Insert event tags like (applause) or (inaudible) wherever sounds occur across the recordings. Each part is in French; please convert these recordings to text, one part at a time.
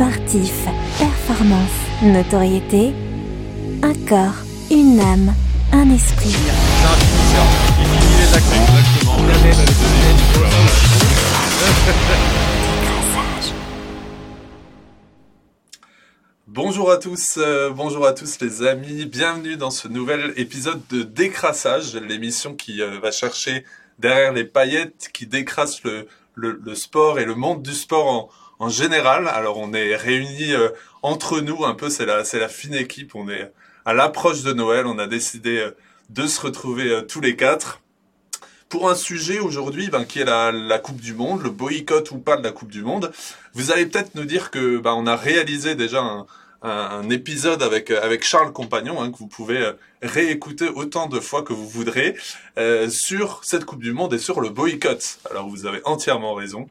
sportif, performance, notoriété, un corps, une âme, un esprit. Bonjour à tous, euh, bonjour à tous les amis, bienvenue dans ce nouvel épisode de Décrassage, l'émission qui euh, va chercher derrière les paillettes, qui décrasse le, le, sport et le monde du sport en, en général. Alors on est réunis euh, entre nous un peu, c'est la, c'est la fine équipe, on est à l'approche de Noël, on a décidé de se retrouver tous les quatre pour un sujet aujourd'hui ben, qui est la, la, Coupe du Monde, le boycott ou pas de la Coupe du Monde. Vous allez peut-être nous dire que ben, on a réalisé déjà un, un, épisode avec avec Charles Compagnon hein, que vous pouvez euh, réécouter autant de fois que vous voudrez euh, sur cette Coupe du Monde et sur le boycott. Alors vous avez entièrement raison.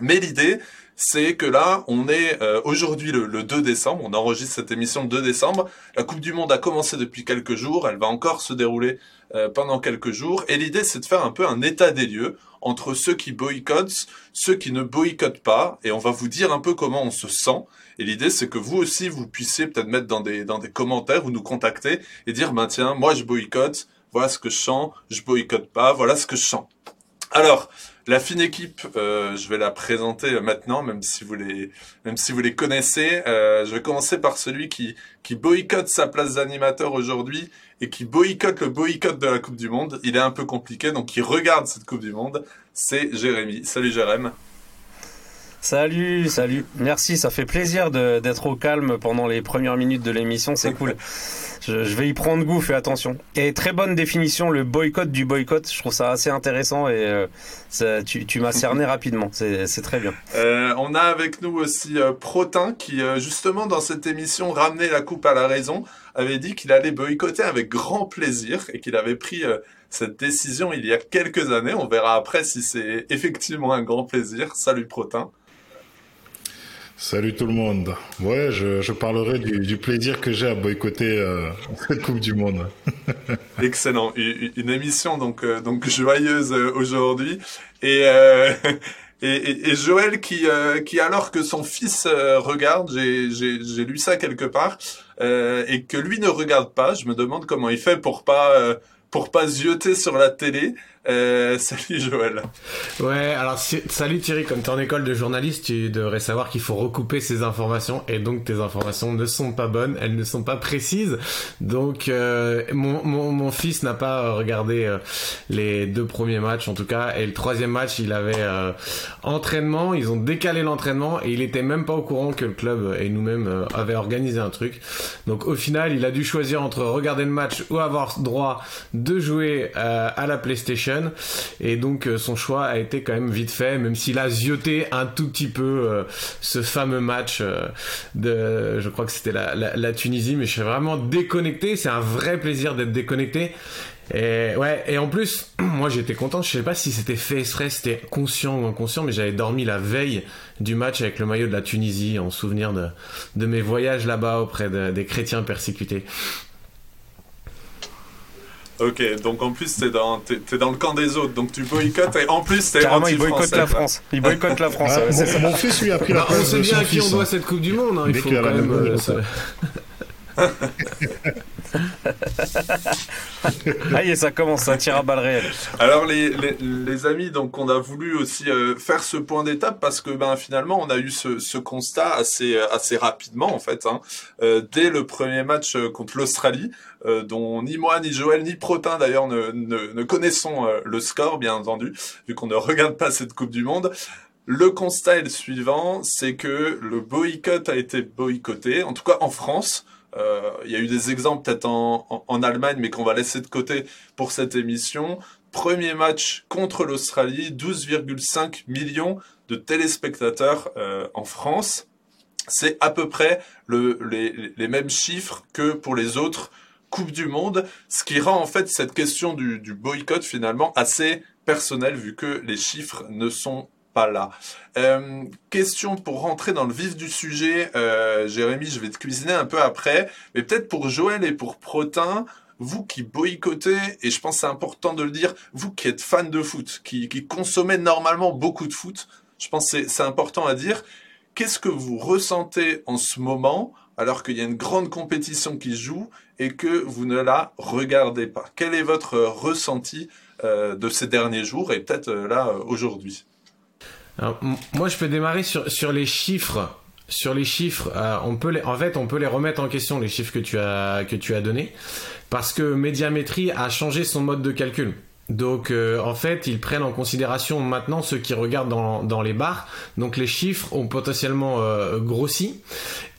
Mais l'idée, c'est que là, on est euh, aujourd'hui le, le, 2 décembre, on enregistre cette émission le 2 décembre. La Coupe du Monde a commencé depuis quelques jours, elle va encore se dérouler euh, pendant quelques jours. Et l'idée, c'est de faire un peu un état des lieux entre ceux qui boycottent, ceux qui ne boycottent pas, et on va vous dire un peu comment on se sent. Et l'idée, c'est que vous aussi, vous puissiez peut-être mettre dans des, dans des commentaires ou nous contacter et dire, ben tiens, moi je boycotte, voilà ce que je sens, je boycotte pas, voilà ce que je sens. Alors, la fine équipe, euh, je vais la présenter maintenant, même si vous les, même si vous les connaissez. Euh, je vais commencer par celui qui, qui boycotte sa place d'animateur aujourd'hui et qui boycotte le boycott de la Coupe du Monde. Il est un peu compliqué, donc il regarde cette Coupe du Monde. C'est Jérémy. Salut Jérémy. Salut, salut. Merci, ça fait plaisir d'être au calme pendant les premières minutes de l'émission, c'est cool. Je, vais y prendre goût, fais attention. Et très bonne définition, le boycott du boycott. Je trouve ça assez intéressant et euh, tu, m'as cerné rapidement. C'est très bien. Euh, on a avec nous aussi euh, Protin qui, justement, dans cette émission, ramenait la coupe à la raison, avait dit qu'il allait boycotter avec grand plaisir et qu'il avait pris cette décision il y a quelques années. On verra après si c'est effectivement un grand plaisir. Salut Protin. Salut tout le monde. Ouais, je, je parlerai du, du, plaisir que j'ai à boycotter euh, (laughs) cette Coupe du Monde. (laughs) Excellent. Une, émission donc euh, donc joyeuse euh, aujourd'hui et, euh, (laughs) et, et Joël qui qui alors que son fils regarde, j'ai j'ai lu ça quelque part et que lui ne regarde pas, je me demande comment il fait pour pas pour pas zioter sur la télé. Euh, salut Joël. Ouais, alors salut Thierry, comme tu es en école de journaliste, tu devrais savoir qu'il faut recouper ces informations et donc tes informations ne sont pas bonnes, elles ne sont pas précises. Donc euh, mon, mon, mon, fils n'a pas regardé euh, les deux premiers matchs en tout cas et le troisième match il avait euh, entraînement, ils ont décalé l'entraînement et il était même pas au courant que le club et nous-mêmes euh, avaient organisé un truc. Donc au final il a dû choisir entre regarder le match ou avoir droit de jouer à la PlayStation et donc euh, son choix a été quand même vite fait, même s'il a zioté un tout petit peu euh, ce fameux match euh, de, je crois que c'était la, Tunisie, mais je suis vraiment déconnecté. C'est un vrai plaisir d'être déconnecté. Et ouais, et en plus, (clears throat) moi j'étais content, je sais pas si c'était fait exprès, c'était conscient ou inconscient, mais j'avais dormi la veille du match avec le maillot de la Tunisie en souvenir de, de mes voyages là-bas auprès des chrétiens persécutés. Ok, donc en plus t'es dans, es, dans le camp des autres, donc tu boycottes et en plus t'es anti il boycotte la France. Il boycotte la France. Ah, mon, fils lui a pris la place On sait bien à qui on doit cette Coupe du Monde, hein, il faut quand même... (laughs) Euh, (laughs) Aïe, ça commence, un tir à balles réel. Alors les, les, les, amis, donc on a voulu aussi euh, faire ce point d'étape parce que ben finalement on a eu ce, ce constat assez assez rapidement en fait, hein, euh, dès le premier match euh, contre l'Australie, euh, dont ni moi ni Joël ni Protin d'ailleurs ne, ne, ne, connaissons le score bien entendu, vu qu'on ne regarde pas cette Coupe du Monde. Le constat est le suivant, c'est que le boycott a été boycotté, en tout cas en France. Euh, il y a eu des exemples peut-être en, Allemagne, mais qu'on va laisser de côté pour cette émission. Premier match contre l'Australie, 12,5 millions de téléspectateurs euh, en France. C'est à peu près le, les, les, mêmes chiffres que pour les autres Coupes du Monde, ce qui rend en fait cette question du, du boycott finalement assez personnelle vu que les chiffres ne sont pas là. Euh, question pour rentrer dans le vif du sujet, euh, Jérémy, je vais te cuisiner un peu après, mais peut-être pour Joël et pour Protin, vous qui boycottez, et je pense c'est important de le dire, vous qui êtes fan de foot, qui, consommez normalement beaucoup de foot, je pense c'est, important à dire, qu'est-ce que vous ressentez en ce moment alors qu'il y a une grande compétition qui joue et que vous ne la regardez pas? Quel est votre ressenti euh, de ces derniers jours et peut-être là euh, Moi, je peux démarrer sur, sur les chiffres. Sur les chiffres, on peut les, en fait, on peut les remettre en question les chiffres que tu as que tu as donnés, parce que Médiamétrie a changé son mode de calcul. Donc euh, en fait, ils prennent en considération maintenant ceux qui regardent dans, dans les bars. Donc les chiffres ont potentiellement euh, grossi.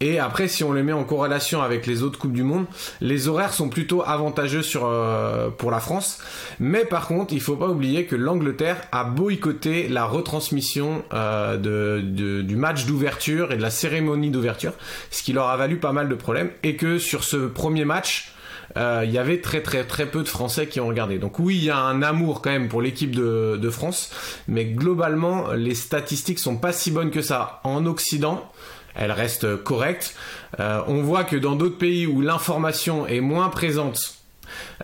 Et après, si on les met en corrélation avec les autres coupes du monde, les horaires sont plutôt avantageux sur euh, pour la France. Mais par contre, il faut pas oublier que l'Angleterre a boycotté la retransmission de, de, du match d'ouverture et de la cérémonie d'ouverture, ce qui leur a valu pas mal de problèmes. Et que sur ce premier match, euh, il y avait très très très peu de Français qui ont regardé. Donc oui, il y a un amour quand même pour l'équipe de, de, France, mais globalement, les statistiques sont pas si bonnes que ça. En Occident, elles restent correctes. Euh, on voit que dans d'autres pays où l'information est moins présente,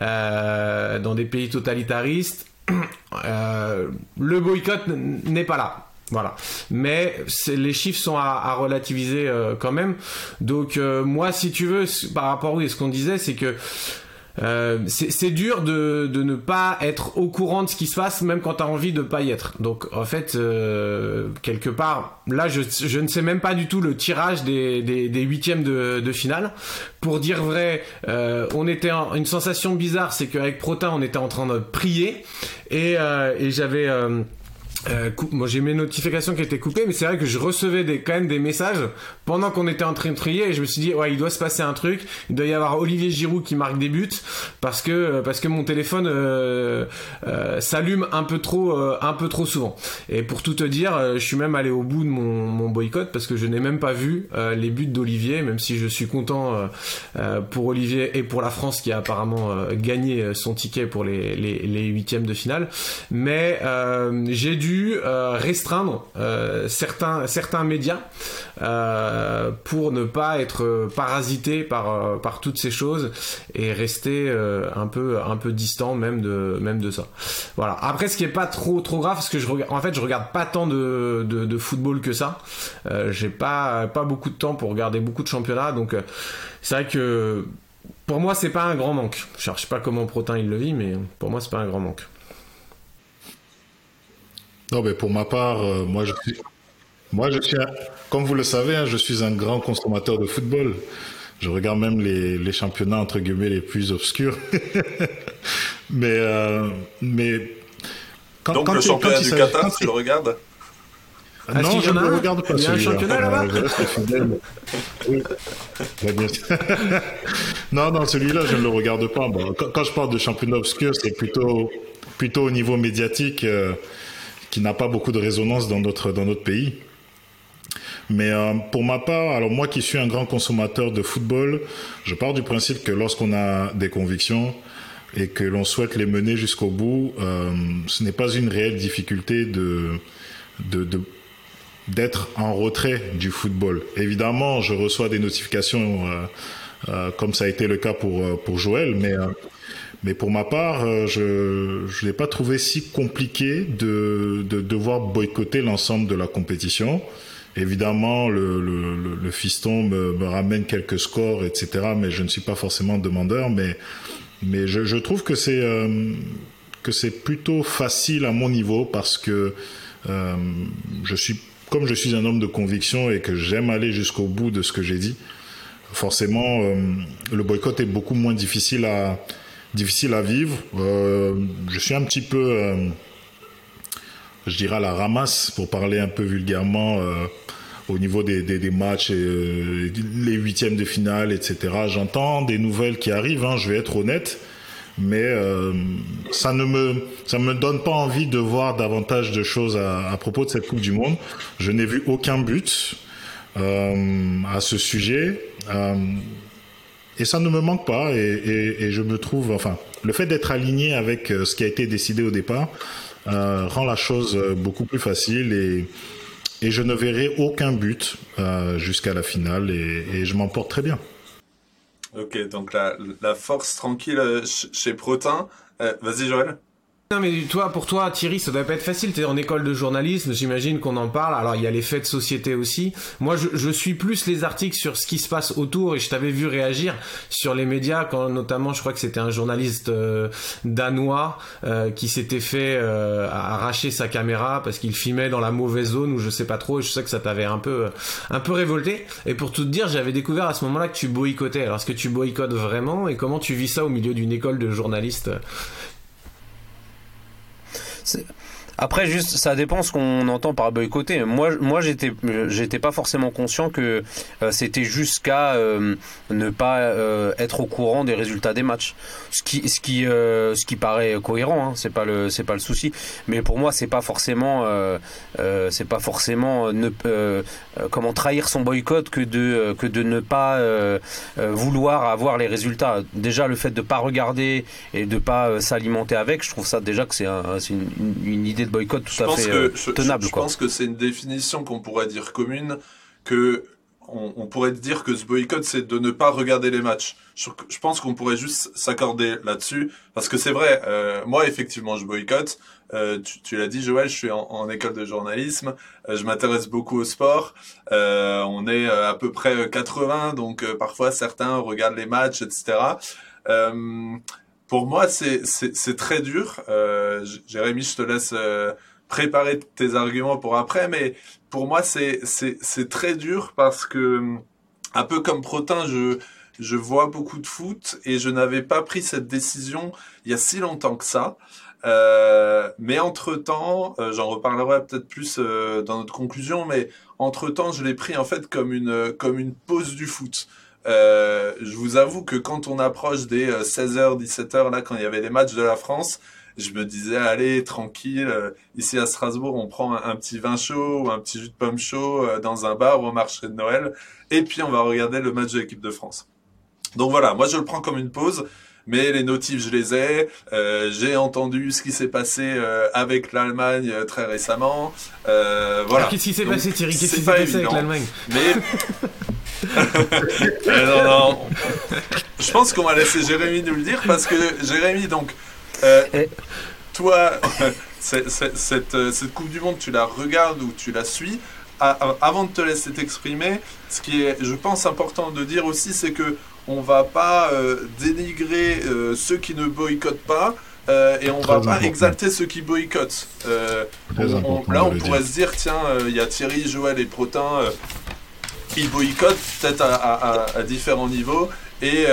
euh, dans des pays totalitaristes, (clears throat) euh, le boycott n'est pas là. Voilà. Mais les chiffres sont à, relativiser euh, quand même. Donc euh, moi, si tu veux, par rapport à ce qu'on disait, c'est que euh, c'est dur de, de, ne pas être au courant de ce qui se passe, même quand tu as envie de pas y être. Donc en fait, quelque part, là, je, je, ne sais même pas du tout le tirage des, des, des huitièmes de, de, finale. Pour dire vrai, on était en, une sensation bizarre, c'est qu'avec Protin, on était en train de prier et, et j'avais euh, moi j'ai mes notifications qui étaient coupées, mais c'est vrai que je recevais des, quand même des messages pendant qu'on était en train de trier et je me suis dit ouais il doit se passer un truc, il doit y avoir Olivier Giroud qui marque des buts parce que euh, parce que mon téléphone euh, euh, s'allume un peu trop euh, un peu trop souvent. Et pour tout te dire, je suis même allé au bout de mon, mon boycott parce que je n'ai même pas vu les buts d'Olivier, même si je suis content pour Olivier et pour la France qui a apparemment gagné son ticket pour les les, les huitièmes de finale. Mais j'ai dû euh, restreindre euh, certains, certains médias euh, pour ne pas être parasité par, par toutes ces choses et rester un, peu, un peu distant même de, même de ça. Voilà. Après, ce qui est pas trop, trop grave, parce que je regarde, en fait, je regarde pas tant de, de, football que ça. J'ai pas, pas beaucoup de temps pour regarder beaucoup de championnats, donc c'est vrai que pour moi, c'est pas un grand manque. Je cherche pas comment Protin il le vit, mais pour moi, c'est pas un grand manque. Non, mais pour ma part, euh, moi, je suis, moi, je suis, comme vous le savez, hein, je suis un grand consommateur de football. Je regarde même les, les championnats entre guillemets les plus obscurs. (laughs) mais, euh, mais quand, Donc quand le championnat du Qatar, tu le regardes? Ah, non, je ne le regarde pas. Il y a un championnat là-bas? oui. (laughs) non, non, celui-là, je ne le regarde pas. Bon, quand, quand, je parle de championnat obscur, c'est plutôt, plutôt au niveau médiatique. Euh, qui n'a pas beaucoup de résonance dans notre, dans notre pays. Mais euh, pour ma part, alors moi qui suis un grand consommateur de football, je pars du principe que lorsqu'on a des convictions et que l'on souhaite les mener jusqu'au bout, euh, ce n'est pas une réelle difficulté de, de, de d'être en retrait du football. Évidemment, je reçois des notifications euh, euh comme ça a été le cas pour euh, pour Joël, mais mais pour ma part, euh, je je l'ai pas trouvé si compliqué de, de devoir boycotter l'ensemble de la compétition. Évidemment, le, le, le fiston me, me, ramène quelques scores, etc. Mais je ne suis pas forcément demandeur. Mais, mais je, je trouve que c'est euh, que c'est plutôt facile à mon niveau parce que euh, je suis comme je suis un homme de conviction et que j'aime aller jusqu'au bout de ce que j'ai dit. Forcément, euh, le boycott est beaucoup moins difficile à difficile à vivre. Euh, je suis un petit peu, euh, je dirais, à la ramasse, pour parler un peu vulgairement, euh, au niveau des, des, matchs, et, les huitièmes de finale, etc. J'entends des nouvelles qui arrivent, hein, je vais être honnête, mais ça ne me, ça me donne pas envie de voir davantage de choses à propos de cette Coupe du Monde. Je n'ai vu aucun but à ce sujet. Et ça ne me manque pas et, et, et je me trouve, enfin, le fait d'être aligné avec euh, ce qui a été décidé au départ euh, rend la chose euh, beaucoup plus facile et, et je ne verrai aucun but euh, jusqu'à la finale et, je m'en porte très bien. Ok, donc la, la force tranquille chez Protin. Euh, Vas-y Joël. Non mais toi, pour toi, Thierry, ça doit pas être facile. T'es en école de journalisme, j'imagine qu'on en parle. Alors il y a les faits de société aussi. Moi, je, je, suis plus les articles sur ce qui se passe autour et je t'avais vu réagir sur les médias quand notamment, je crois que c'était un journaliste euh, danois euh, qui s'était fait euh, arracher sa caméra parce qu'il filmait dans la mauvaise zone ou je sais pas trop. Et je sais que ça t'avait un peu, un peu révolté. Et pour tout te dire, j'avais découvert à ce moment-là que tu boycottais. Alors est-ce que tu boycottes vraiment et comment tu vis ça au milieu d'une école de journalistes après, juste, ça dépend ce qu'on entend par boycotter. Moi, moi, j'étais, j'étais pas forcément conscient que euh, c'était jusqu'à euh, ne pas euh, être au courant des résultats des matchs. Ce qui, ce qui, ce qui paraît cohérent. Hein, c'est pas le, c'est pas le souci. Mais pour moi, c'est pas forcément, c'est pas forcément ne, comment trahir son boycott que de, que de ne pas vouloir avoir les résultats. Déjà, le fait de pas regarder et de pas s'alimenter avec, je trouve ça déjà que c'est, c'est une, une idée boycott tout à fait euh, tenable. Je, pense que c'est une définition qu'on pourrait dire commune, que on, pourrait dire que ce boycott, c'est de ne pas regarder les matchs. Je, pense qu'on pourrait juste s'accorder là-dessus, parce que c'est vrai, euh, moi effectivement, je boycotte. Euh, tu, l'as dit, Joël, je suis en, école de journalisme, je m'intéresse beaucoup au sport. on est à peu près 80, donc parfois certains regardent les matchs, etc pour moi, c'est très dur. Euh, Jérémy, je te laisse euh, préparer tes arguments pour après, mais pour moi, c'est très dur parce que, un peu comme Protin, je, je vois beaucoup de foot et je n'avais pas pris cette décision il y a si longtemps que ça. Euh, mais entre-temps, euh, j'en reparlerai peut-être plus euh, dans notre conclusion, mais entre-temps, je l'ai pris en fait comme une, comme une pause du foot. Euh, je vous avoue que quand on approche des 16h, euh, 17h, là, quand il y avait les matchs de la France, je me disais, allez, tranquille, euh, ici à Strasbourg, on prend un, petit vin chaud ou un petit jus de pomme chaud dans un bar au marché de Noël, et puis on va regarder le match de l'équipe de France. Donc voilà, moi je le prends comme une pause mais les notifs, je les ai. Euh, j'ai entendu ce qui s'est passé euh, avec l'Allemagne euh, très récemment. voilà. Qu'est-ce qui s'est passé, Thierry? Qu'est-ce qui s'est passé avec l'Allemagne? Mais (laughs) (laughs) non, non. Je pense qu'on va laisser Jérémy nous le dire parce que Jérémy, donc, toi, (laughs) cette, cette Coupe du Monde, tu la regardes ou tu la suis. avant de te laisser t'exprimer, ce qui est, je pense, important de dire aussi, c'est que on va pas euh, dénigrer euh, ceux qui ne boycottent pas. Euh, et on va pas exalter ceux qui boycottent. là, on pourrait se dire, tiens, il y a Thierry, Joël et Protin qui boycottent peut-être à, différents niveaux. Et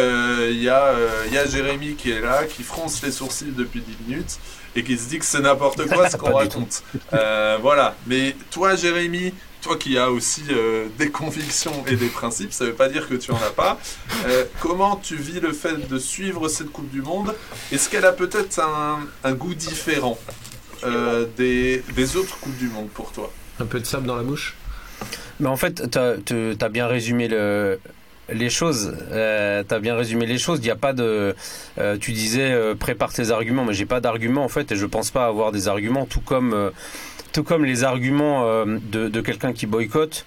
il y, a, y a Jérémy qui est là, qui fronce les sourcils depuis 10 minutes et qui se dit que c'est n'importe quoi ce (laughs) qu'on raconte. voilà. Mais toi, Jérémy, toi qui as aussi euh, des convictions et des principes, ça ne veut pas dire que tu en as pas. Euh, comment tu vis le fait de suivre cette Coupe du Monde? Est-ce qu'elle a peut-être un, goût différent euh, des, autres Coupes du Monde pour toi? Un peu de sable dans la bouche mais en fait, tu as, bien résumé les choses. tu as bien résumé les choses. Il a pas de. tu disais prépare tes arguments, mais j'ai pas d'arguments en fait, et je pense pas avoir des arguments. Tout comme tout comme les arguments euh, de, quelqu'un qui boycotte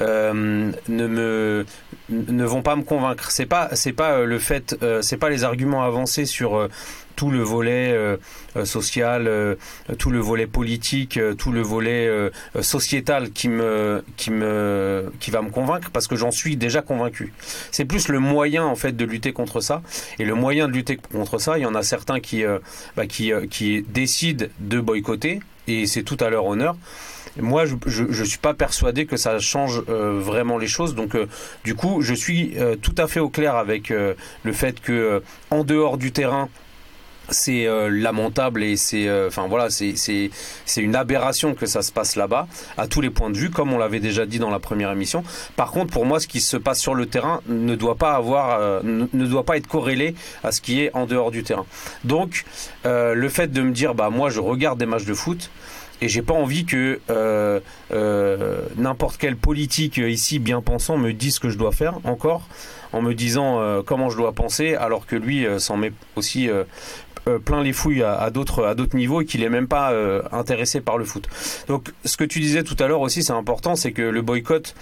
euh, ne me ne vont pas me convaincre. C'est pas c'est pas euh, le fait c'est pas les arguments avancés sur tout le volet social, tout le volet politique, tout le volet sociétal qui me qui me qui va me convaincre parce que j'en suis déjà convaincu. C'est plus le moyen en fait de lutter contre ça et le moyen de lutter contre ça, il y en a certains qui bah, qui qui décident de boycotter et c'est tout à leur honneur. Moi, je ne suis pas persuadé que ça change euh, vraiment les choses. Donc, euh, du coup, je suis euh, tout à fait au clair avec le fait que en dehors du terrain, c'est lamentable et c'est enfin voilà c'est c'est une aberration que ça se passe là-bas à tous les points de vue comme on l'avait déjà dit dans la première émission. Par contre pour moi ce qui se passe sur le terrain ne doit pas avoir ne, ne, doit pas être corrélé à ce qui est en dehors du terrain. Donc le fait de me dire bah moi je regarde des matchs de foot et j'ai pas envie que euh, euh, n'importe quel politique ici bien pensant me dise ce que je dois faire encore en me disant euh, comment je dois penser alors que lui s'en met aussi plein les fouilles à, d'autres à d'autres niveaux et qu'il est même pas intéressé par le foot. Donc ce que tu disais tout à l'heure aussi c'est important c'est que le boycott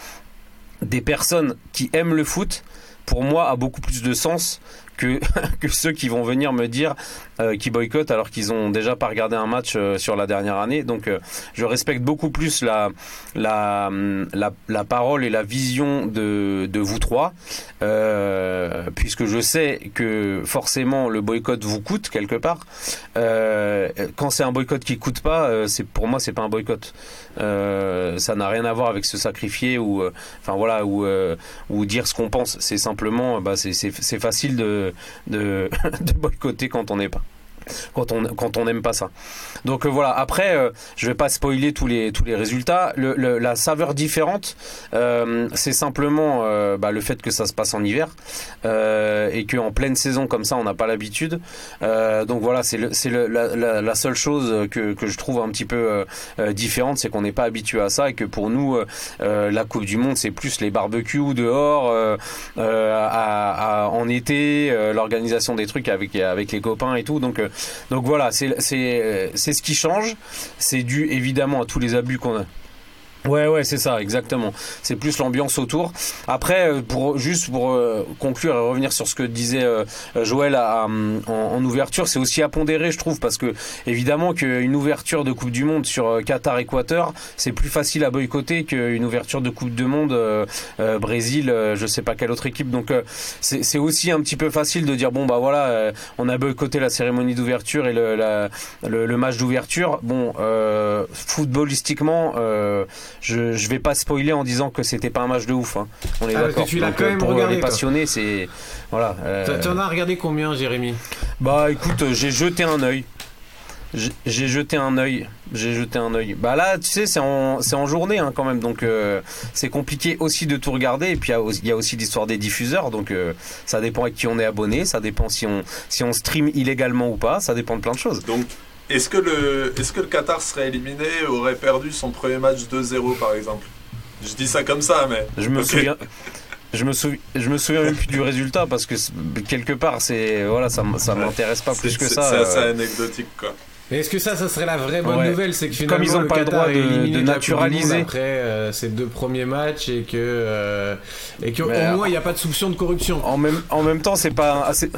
des personnes qui aiment le foot pour moi a beaucoup plus de sens (laughs) que ceux qui vont venir me dire euh, qui boycottent alors qu'ils ont déjà pas regardé un match euh, sur la dernière année. Donc euh, je respecte beaucoup plus la, la, la, parole et la vision de, de vous trois, puisque je sais que forcément le boycott vous coûte quelque part. quand c'est un boycott qui coûte pas, c'est pour moi c'est pas un boycott. ça n'a rien à voir avec se sacrifier ou enfin voilà ou ou dire ce qu'on pense. C'est simplement bah, c'est facile de, (laughs) de, boycotter quand on n'est pas quand on quand on n'aime pas ça. Donc euh, voilà. Après, euh, je vais pas spoiler tous les tous les résultats. Le, la saveur différente, euh, c'est simplement bah, le fait que ça se passe en hiver et qu'en pleine saison comme ça, on n'a pas l'habitude. donc voilà, c'est c'est la, la, seule chose que que je trouve un petit peu différente, c'est qu'on n'est pas habitué à ça et que pour nous, la Coupe du Monde, c'est plus les barbecues dehors à, en été, l'organisation des trucs avec avec les copains et tout. Donc donc voilà, c'est ce qui change. C'est dû évidemment à tous les abus qu'on a Ouais, ouais, c'est ça, exactement. C'est plus l'ambiance autour. Après, euh, pour juste pour euh, conclure et revenir sur ce que disait euh, Joël en, ouverture, c'est aussi à pondérer, je trouve, parce que évidemment qu'une ouverture de Coupe du Monde sur Qatar-Équateur, c'est plus facile à boycotter qu'une ouverture de Coupe du Monde Brésil, je sais pas quelle autre équipe. Donc c'est aussi un petit peu facile de dire bon bah voilà, on a boycotté la cérémonie d'ouverture et le, le, match d'ouverture. Bon, footballistiquement je, je vais pas spoiler en disant que c'était pas un match de ouf. Hein. On est ah, d'accord. Tu l'as quand même pour regardé, les passionnés, c'est voilà. Euh... Tu en as regardé combien, Jérémy? Bah écoute, j'ai jeté un œil. J'ai jeté un œil. J'ai jeté un œil. Bah là, tu sais, c'est en, c'est en journée hein, quand même, donc euh, c'est compliqué aussi de tout regarder. Et puis il y, a aussi l'histoire des diffuseurs, donc euh, ça dépend à qui on est abonné, ça dépend si on si on stream illégalement ou pas, ça dépend de plein de choses. Donc est-ce que, le, que Qatar serait éliminé, aurait perdu son premier match 2-0 par exemple? Je dis ça comme ça, mais. Je me souviens. Je me, souviens, je me souviens même plus du résultat parce que quelque part, c'est voilà, ça, ça m'intéresse pas plus que ça. C'est assez euh. anecdotique quoi. Mais est-ce que ça, ça serait la vraie bonne nouvelle C'est que finalement, Comme ils ont le pas le droit de, naturaliser après euh, ces deux premiers matchs et que euh, et qu'au moins il n'y a pas de soupçon de corruption. En même en même temps, c'est pas assez.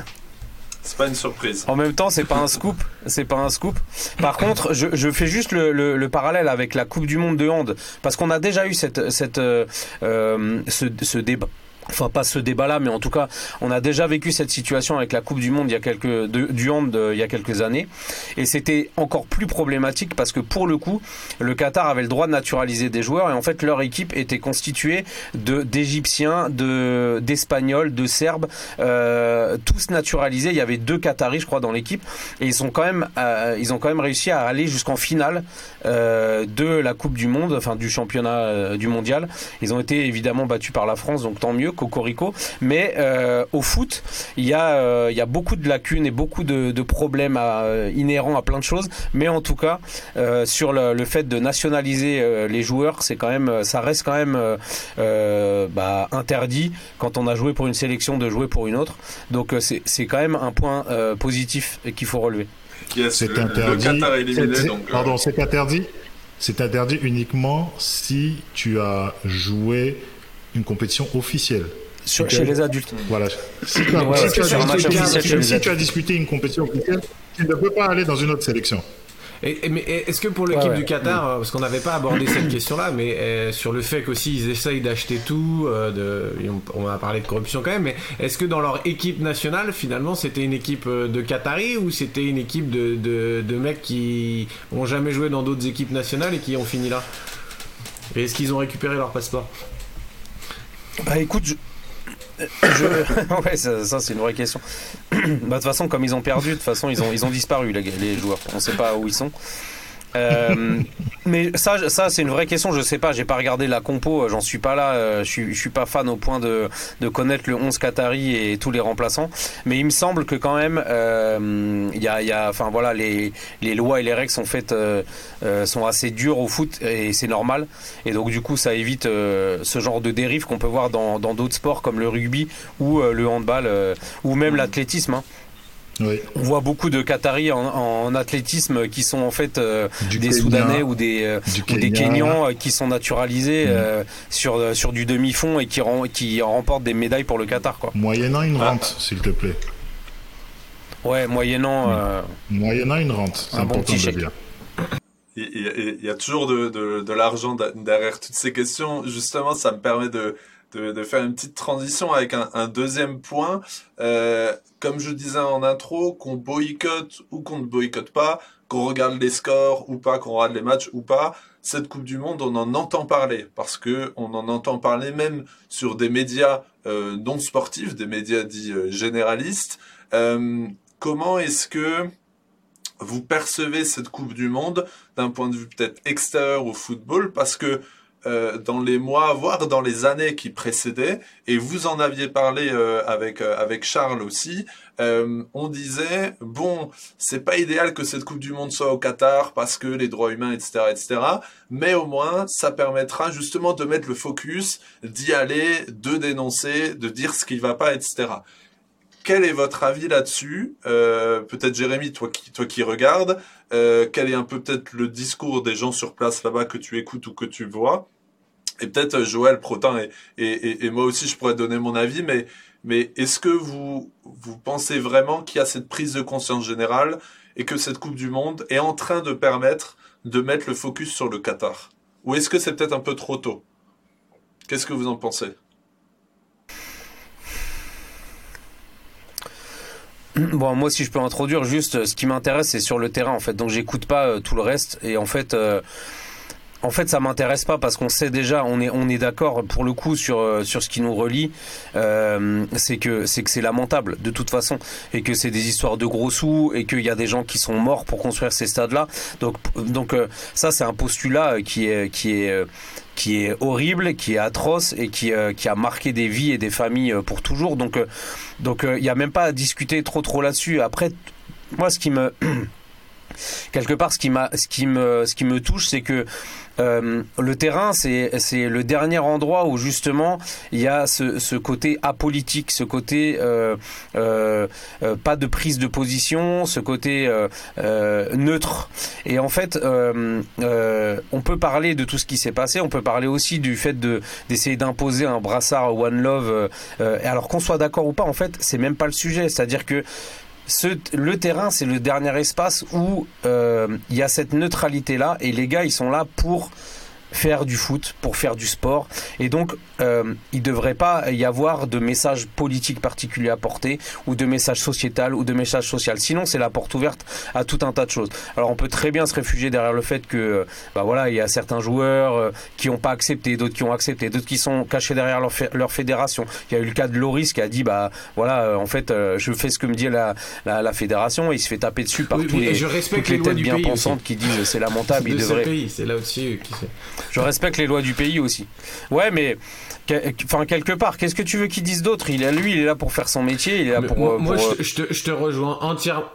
C'est pas une surprise. En même temps, c'est pas un scoop. C'est pas un scoop. Par (laughs) contre, je, je fais juste le, le, le, parallèle avec la Coupe du Monde de hand parce qu'on a déjà eu cette, cette, euh, euh ce, ce débat enfin pas ce débat-là, mais en tout cas, on a déjà vécu cette situation avec la Coupe du Monde il y a quelques du hand il y a quelques années, et c'était encore plus problématique parce que pour le coup, le Qatar avait le droit de naturaliser des joueurs et en fait leur équipe était constituée de d'Égyptiens, de d'Espagnols, de Serbes, euh, tous naturalisés. Il y avait deux Qataris, je crois, dans l'équipe, et ils sont quand même euh, ils ont quand même réussi à aller jusqu'en finale euh, de la Coupe du Monde, enfin du championnat euh, du mondial. Ils ont été évidemment battus par la France, donc tant mieux Cocorico. Mais euh, au foot, il y, a, euh, il y a beaucoup de lacunes et beaucoup de, de problèmes à, euh, inhérents à plein de choses. Mais en tout cas, sur le, le, fait de nationaliser les joueurs, c'est quand même, ça reste quand même bah, interdit quand on a joué pour une sélection de jouer pour une autre. Donc c'est quand même un point positif qu'il faut relever. c'est interdit. pardon, c'est interdit. C'est interdit uniquement si tu as joué une compétition officielle. chez les adultes. Voilà. Si, tu as, disputé une compétition officielle, tu ne peux pas aller dans une autre sélection. Et, mais est-ce que pour l'équipe du Qatar, euh, parce qu'on n'avait pas abordé cette question-là, mais euh, sur le fait qu'aussi ils essayent d'acheter tout, euh, de, on, a parlé de corruption quand même, mais est-ce que dans leur équipe nationale, finalement, c'était une équipe de Qataris ou c'était une équipe de, de, de mecs qui ont jamais joué dans d'autres équipes nationales et qui ont fini là? Et est-ce qu'ils ont récupéré leur passeport? Bah écoute, je... (laughs) ouais, ça, c'est une vraie question. (clears throat) bah, de toute façon, comme ils ont perdu, de toute façon, ils ont, ils ont disparu, les, les joueurs. On ne sait pas où ils sont. Euh, mais ça, ça c'est une vraie question. Je sais pas, j'ai pas regardé la compo, j'en suis pas là. Euh, je suis, je suis pas fan au point de, de connaître le 11 Qatari et tous les remplaçants. Mais il me semble que quand même, euh, il y a, y a, enfin voilà, les, les lois et les règles sont faites, sont assez dures au foot et c'est normal. Et donc du coup, ça évite ce genre de dérive qu'on peut voir dans d'autres sports comme le rugby ou le handball ou même l'athlétisme. Hein. On voit beaucoup de Qataris en, athlétisme qui sont en fait euh, des Soudanais ou des, euh, des Kenyans euh, qui sont naturalisés mm. sur, sur du demi-fond et qui, qui remportent des médailles pour le Qatar. Quoi. Moyennant une rente, s'il te plaît. Ouais, moyennant. Euh, moyennant une rente, c'est important de dire. Il y, a toujours de, de, de l'argent derrière toutes ces questions. Justement, ça me permet de, de, de faire une petite transition avec un, un deuxième point. Euh, comme je disais en intro, qu'on boycotte ou qu'on ne boycotte pas, qu'on regarde les scores ou pas, qu'on regarde les matchs ou pas, cette Coupe du Monde, on en entend parler parce que on en entend parler même sur des médias euh, non sportifs, des médias dits euh, généralistes. Euh, comment est-ce que vous percevez cette Coupe du Monde d'un point de vue peut-être extérieur au football? Parce que euh, dans les mois, voire dans les années qui précédaient, et vous en aviez parlé euh, avec euh, avec Charles aussi, on disait bon, c'est pas idéal que cette Coupe du Monde soit au Qatar parce que les droits humains, etc., etc. Mais au moins, ça permettra justement de mettre le focus, d'y aller, de dénoncer, de dire ce qui va pas, etc. Quel est votre avis là-dessus? Peut-être Jérémy, toi qui toi qui regardes, quel est un peu peut-être le discours des gens sur place là-bas que tu écoutes ou que tu vois? Et peut-être euh, Joël Protin et, moi aussi je pourrais donner mon avis, mais, est-ce que vous, pensez vraiment qu'il y a cette prise de conscience générale et que cette Coupe du Monde est en train de permettre de mettre le focus sur le Qatar? Ou est-ce que c'est peut-être un peu trop tôt? Qu'est-ce que vous en pensez? Bon, moi, si je peux introduire, juste, ce qui m'intéresse, c'est sur le terrain, en fait. Donc, j'écoute pas euh, tout le reste. Et en fait, euh, en fait, ça m'intéresse pas parce qu'on sait déjà, on est on est d'accord pour le coup sur euh, sur ce qui nous relie, euh, c'est que c'est que c'est lamentable de toute façon et que c'est des histoires de gros sous et qu'il y a des gens qui sont morts pour construire ces stades-là. Donc donc euh, ça c'est un postulat qui est qui est qui est horrible, qui est atroce et qui, qui a marqué des vies et des familles pour toujours. Donc, donc il n'y a même pas à discuter trop trop là-dessus. Après, moi, ce qui me (clears throat) quelque part, ce qui m'a, ce qui me, ce qui me touche, c'est que euh, le terrain, c'est le dernier endroit où justement il y a ce, ce côté apolitique, ce côté euh, euh, pas de prise de position, ce côté neutre. Et en fait, on peut parler de tout ce qui s'est passé, on peut parler aussi du fait de d'essayer d'imposer un brassard One Love. alors qu'on soit d'accord ou pas, en fait, c'est même pas le sujet. C'est-à-dire que le terrain, c'est le dernier espace où euh, il y a cette neutralité-là et les gars, ils sont là pour faire du foot, pour faire du sport. Et donc, euh, il ne devrait pas y avoir de message politique particulier à porter, ou de message sociétal, ou de message social. Sinon, c'est la porte ouverte à tout un tas de choses. Alors, on peut très bien se réfugier derrière le fait que, euh, bah voilà, il y a certains joueurs euh, qui n'ont pas accepté, d'autres qui ont accepté, d'autres qui sont cachés derrière leur, leur, fédération. Il y a eu le cas de Loris qui a dit, bah voilà, en fait, je fais ce que me dit la, la, fédération, et il se fait taper dessus par tous les, je respecte toutes les, têtes bien pensantes qui disent c'est lamentable. il devrait. c'est là aussi qui Je respecte les lois du pays aussi. Ouais, mais enfin quelque part, qu'est-ce que tu veux qu'il dise d'autre? Il est lui, il est là pour faire son métier, il est là pour. Moi, euh, Je, te, je, te, rejoins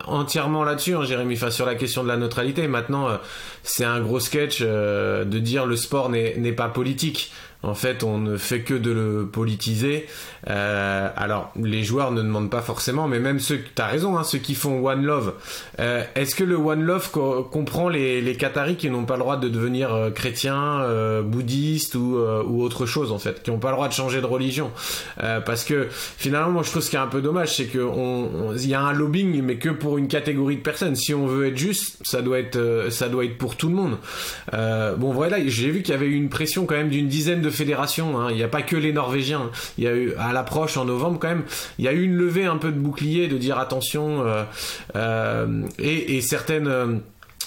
entièrement là-dessus, hein, Jérémy. Enfin, sur la question de la neutralité. Maintenant, euh, c'est un gros sketch euh, de dire le sport n'est pas politique. En fait, on ne fait que de le politiser. Euh, alors, les joueurs ne demandent pas forcément, mais même ceux, t'as raison, hein, ceux qui font One Love. Euh, est-ce que le One Love comprend les, les Qataris qui n'ont pas le droit de devenir euh, chrétiens, bouddhistes ou, autre chose en fait, qui n'ont pas le droit de changer de religion? Parce que finalement, moi, je trouve ce qui est un peu dommage, c'est que on, il y a un lobbying, mais que pour une catégorie de personnes. Si on veut être juste, ça doit être, ça doit être pour tout le monde. bon, voilà, j'ai vu qu'il y avait eu une pression quand même d'une dizaine de fédérations. Hein. Il n'y a pas que les Norvégiens. Il y a eu à l'approche en novembre quand même, il y a eu une levée un peu de bouclier, de dire attention euh, euh, et, certaines. Euh,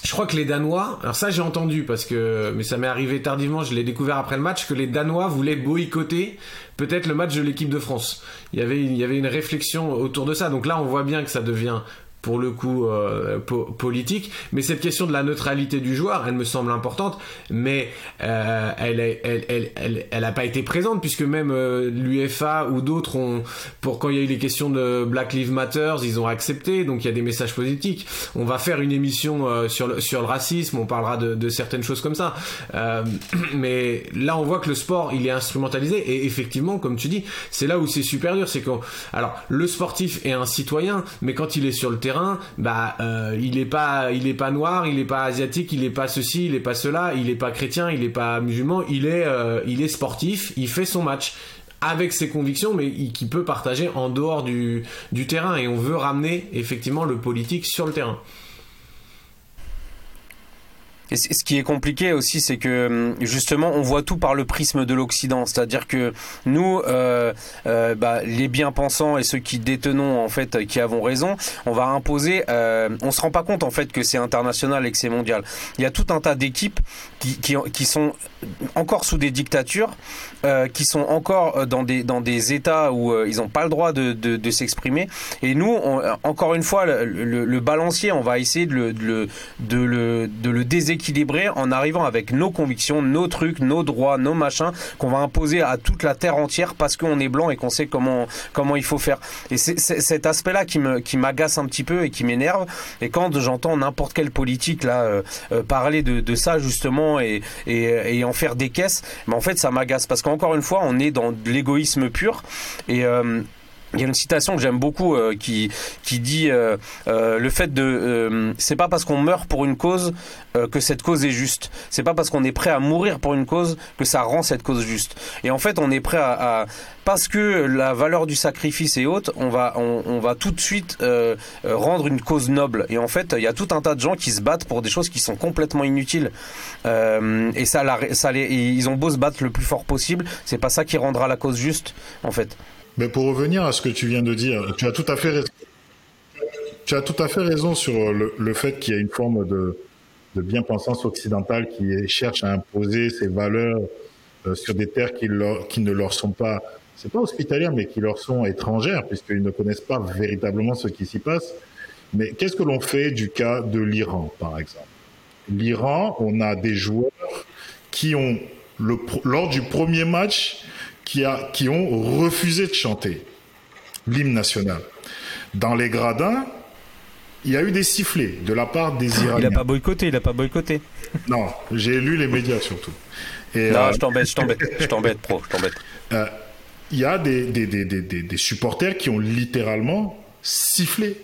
je crois que les Danois, alors ça j'ai entendu parce que, mais ça m'est arrivé tardivement, je l'ai découvert après le match, que les Danois voulaient boycotter peut-être le match de l'équipe de France. Il y avait, il y avait une réflexion autour de ça. Donc là, on voit bien que ça devient pour le coup euh, politique, mais cette question de la neutralité du joueur, elle me semble importante, mais euh, elle, elle, elle, elle, elle, a pas été présente puisque même euh, l'UFA ou d'autres ont, pour quand il y a eu les questions de Black Lives Matter, ils ont accepté, donc il y a des messages positifs. On va faire une émission euh, sur le sur le racisme, on parlera de, de certaines choses comme ça, (clears throat) mais là on voit que le sport il est instrumentalisé et effectivement, comme tu dis, c'est là où c'est super dur, c'est que alors le sportif est un citoyen, mais quand il est sur le terrain bah euh, il est pas noir, il est pas asiatique, il est pas ceci, il est pas cela, il est pas chrétien, il est pas musulman, il est euh, il est sportif, il fait son match avec ses convictions, mais qui peut partager en dehors du terrain. Et on veut ramener effectivement le politique sur le terrain. Ce qui est compliqué aussi, c'est que hum, justement, on voit tout par le prisme de l'Occident. C'est-à-dire que nous, euh, euh, bah, les bien-pensants et ceux qui détenons en fait, qui avons raison, on va imposer. Euh, on se rend pas compte en fait que c'est international et que c'est mondial. Il y a tout un tas d'équipes qui, qui, qui, sont encore sous des dictatures, euh, qui sont encore dans des dans des États où euh, ils n'ont pas le droit de, de, de s'exprimer. Et nous, encore une fois, le, le, le, balancier, on va essayer de le de de le, de le déséquilibrer équilibré en arrivant avec nos convictions, nos trucs, nos droits, nos machins qu'on va imposer à toute la terre entière parce qu'on est blanc et qu'on sait comment comment il faut faire. Et c'est cet aspect-là qui me qui m'agace un petit peu et qui m'énerve. Et quand j'entends n'importe quel politique là euh, euh, parler de, ça justement et, et, en faire des caisses, mais en fait ça m'agace parce qu'encore une fois on est dans de l'égoïsme pur et euh, il y a une citation que j'aime beaucoup euh, qui qui dit euh, euh, le fait de euh, c'est pas parce qu'on meurt pour une cause euh, que cette cause est juste. C'est pas parce qu'on est prêt à mourir pour une cause que ça rend cette cause juste. Et en fait on est prêt à, à parce que la valeur du sacrifice est haute on va on, on va tout de suite euh, rendre une cause noble. Et en fait il y a tout un tas de gens qui se battent pour des choses qui sont complètement inutiles. Et ça, ça les, ils ont beau se battre le plus fort possible c'est pas ça qui rendra la cause juste en fait mais pour revenir à ce que tu viens de dire, tu as tout à fait raison. Tu as tout à fait raison sur le, le fait qu'il y a une forme de, de bien-pensance occidentale qui cherche à imposer ses valeurs euh, sur des terres qui, leur, qui ne leur sont pas, c'est pas hospitalières, mais qui leur sont étrangères, puisqu'ils ne connaissent pas véritablement ce qui s'y passe. Mais qu'est-ce que l'on fait du cas de l'Iran, par exemple? L'Iran, on a des joueurs qui ont, le, lors du premier match, qui, a, qui ont refusé de chanter l'hymne national. Dans les gradins, il y a eu des sifflets de la part des Iraniens. Il n'a pas boycotté, il n'a pas boycotté. Non, j'ai lu les médias surtout. Et, non, euh, je t'embête, je t'embête, je t'embête, pro, je t'embête. (laughs) Euh, il y a des, des, des, des, des, supporters qui ont littéralement sifflé,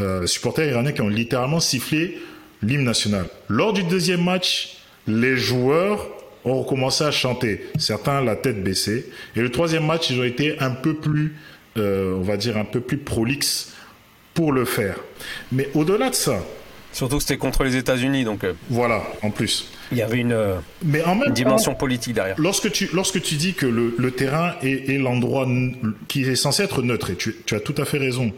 euh, supporters iraniens qui ont littéralement sifflé l'hymne national. Lors du deuxième match, les joueurs ont recommencé à chanter. Certains la tête baissée. Et le troisième match, ils ont été un peu plus, euh, on va dire, un peu plus prolixes pour le faire. Mais au-delà de ça. Surtout que c'était contre les États-Unis, donc. Euh, voilà, en plus. Il y avait une, euh, Mais en même une dimension temps, politique derrière. Lorsque tu, lorsque tu dis que le, le terrain est, est l'endroit qui est censé être neutre, et tu, tu as tout à fait raison.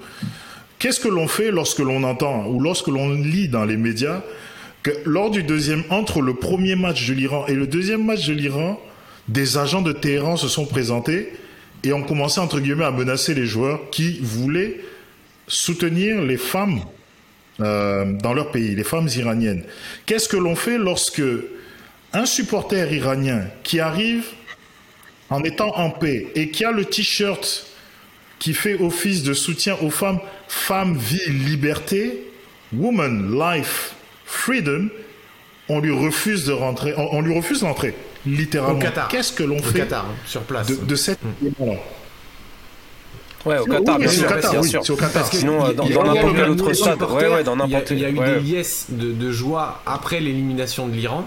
Qu'est-ce que l'on fait lorsque l'on entend ou lorsque l'on lit dans les médias lors du deuxième, entre le premier match de l'Iran et le deuxième match de l'Iran, des agents de Téhéran se sont présentés et ont commencé, entre guillemets, à menacer les joueurs qui voulaient soutenir les femmes euh, dans leur pays, les femmes iraniennes. Qu'est-ce que l'on fait lorsque un supporter iranien qui arrive en étant en paix et qui a le t-shirt qui fait office de soutien aux femmes, femmes, vie, liberté, woman, life, freedom, on lui refuse de rentrer, on, on lui refuse l'entrée, littéralement. Qu'est-ce que l'on fait Qatar, sur place. de, de cette Mm. là Ouais, au Qatar, oui, bien c'est sûr, au Qatar, bien oui, sûr. au Qatar. Sinon, dans, n'importe eu quel des autre stade. Ouais, ouais, dans il y a- n'importe Il y a eu ouais, des yes de, de joie après l'élimination de l'Iran,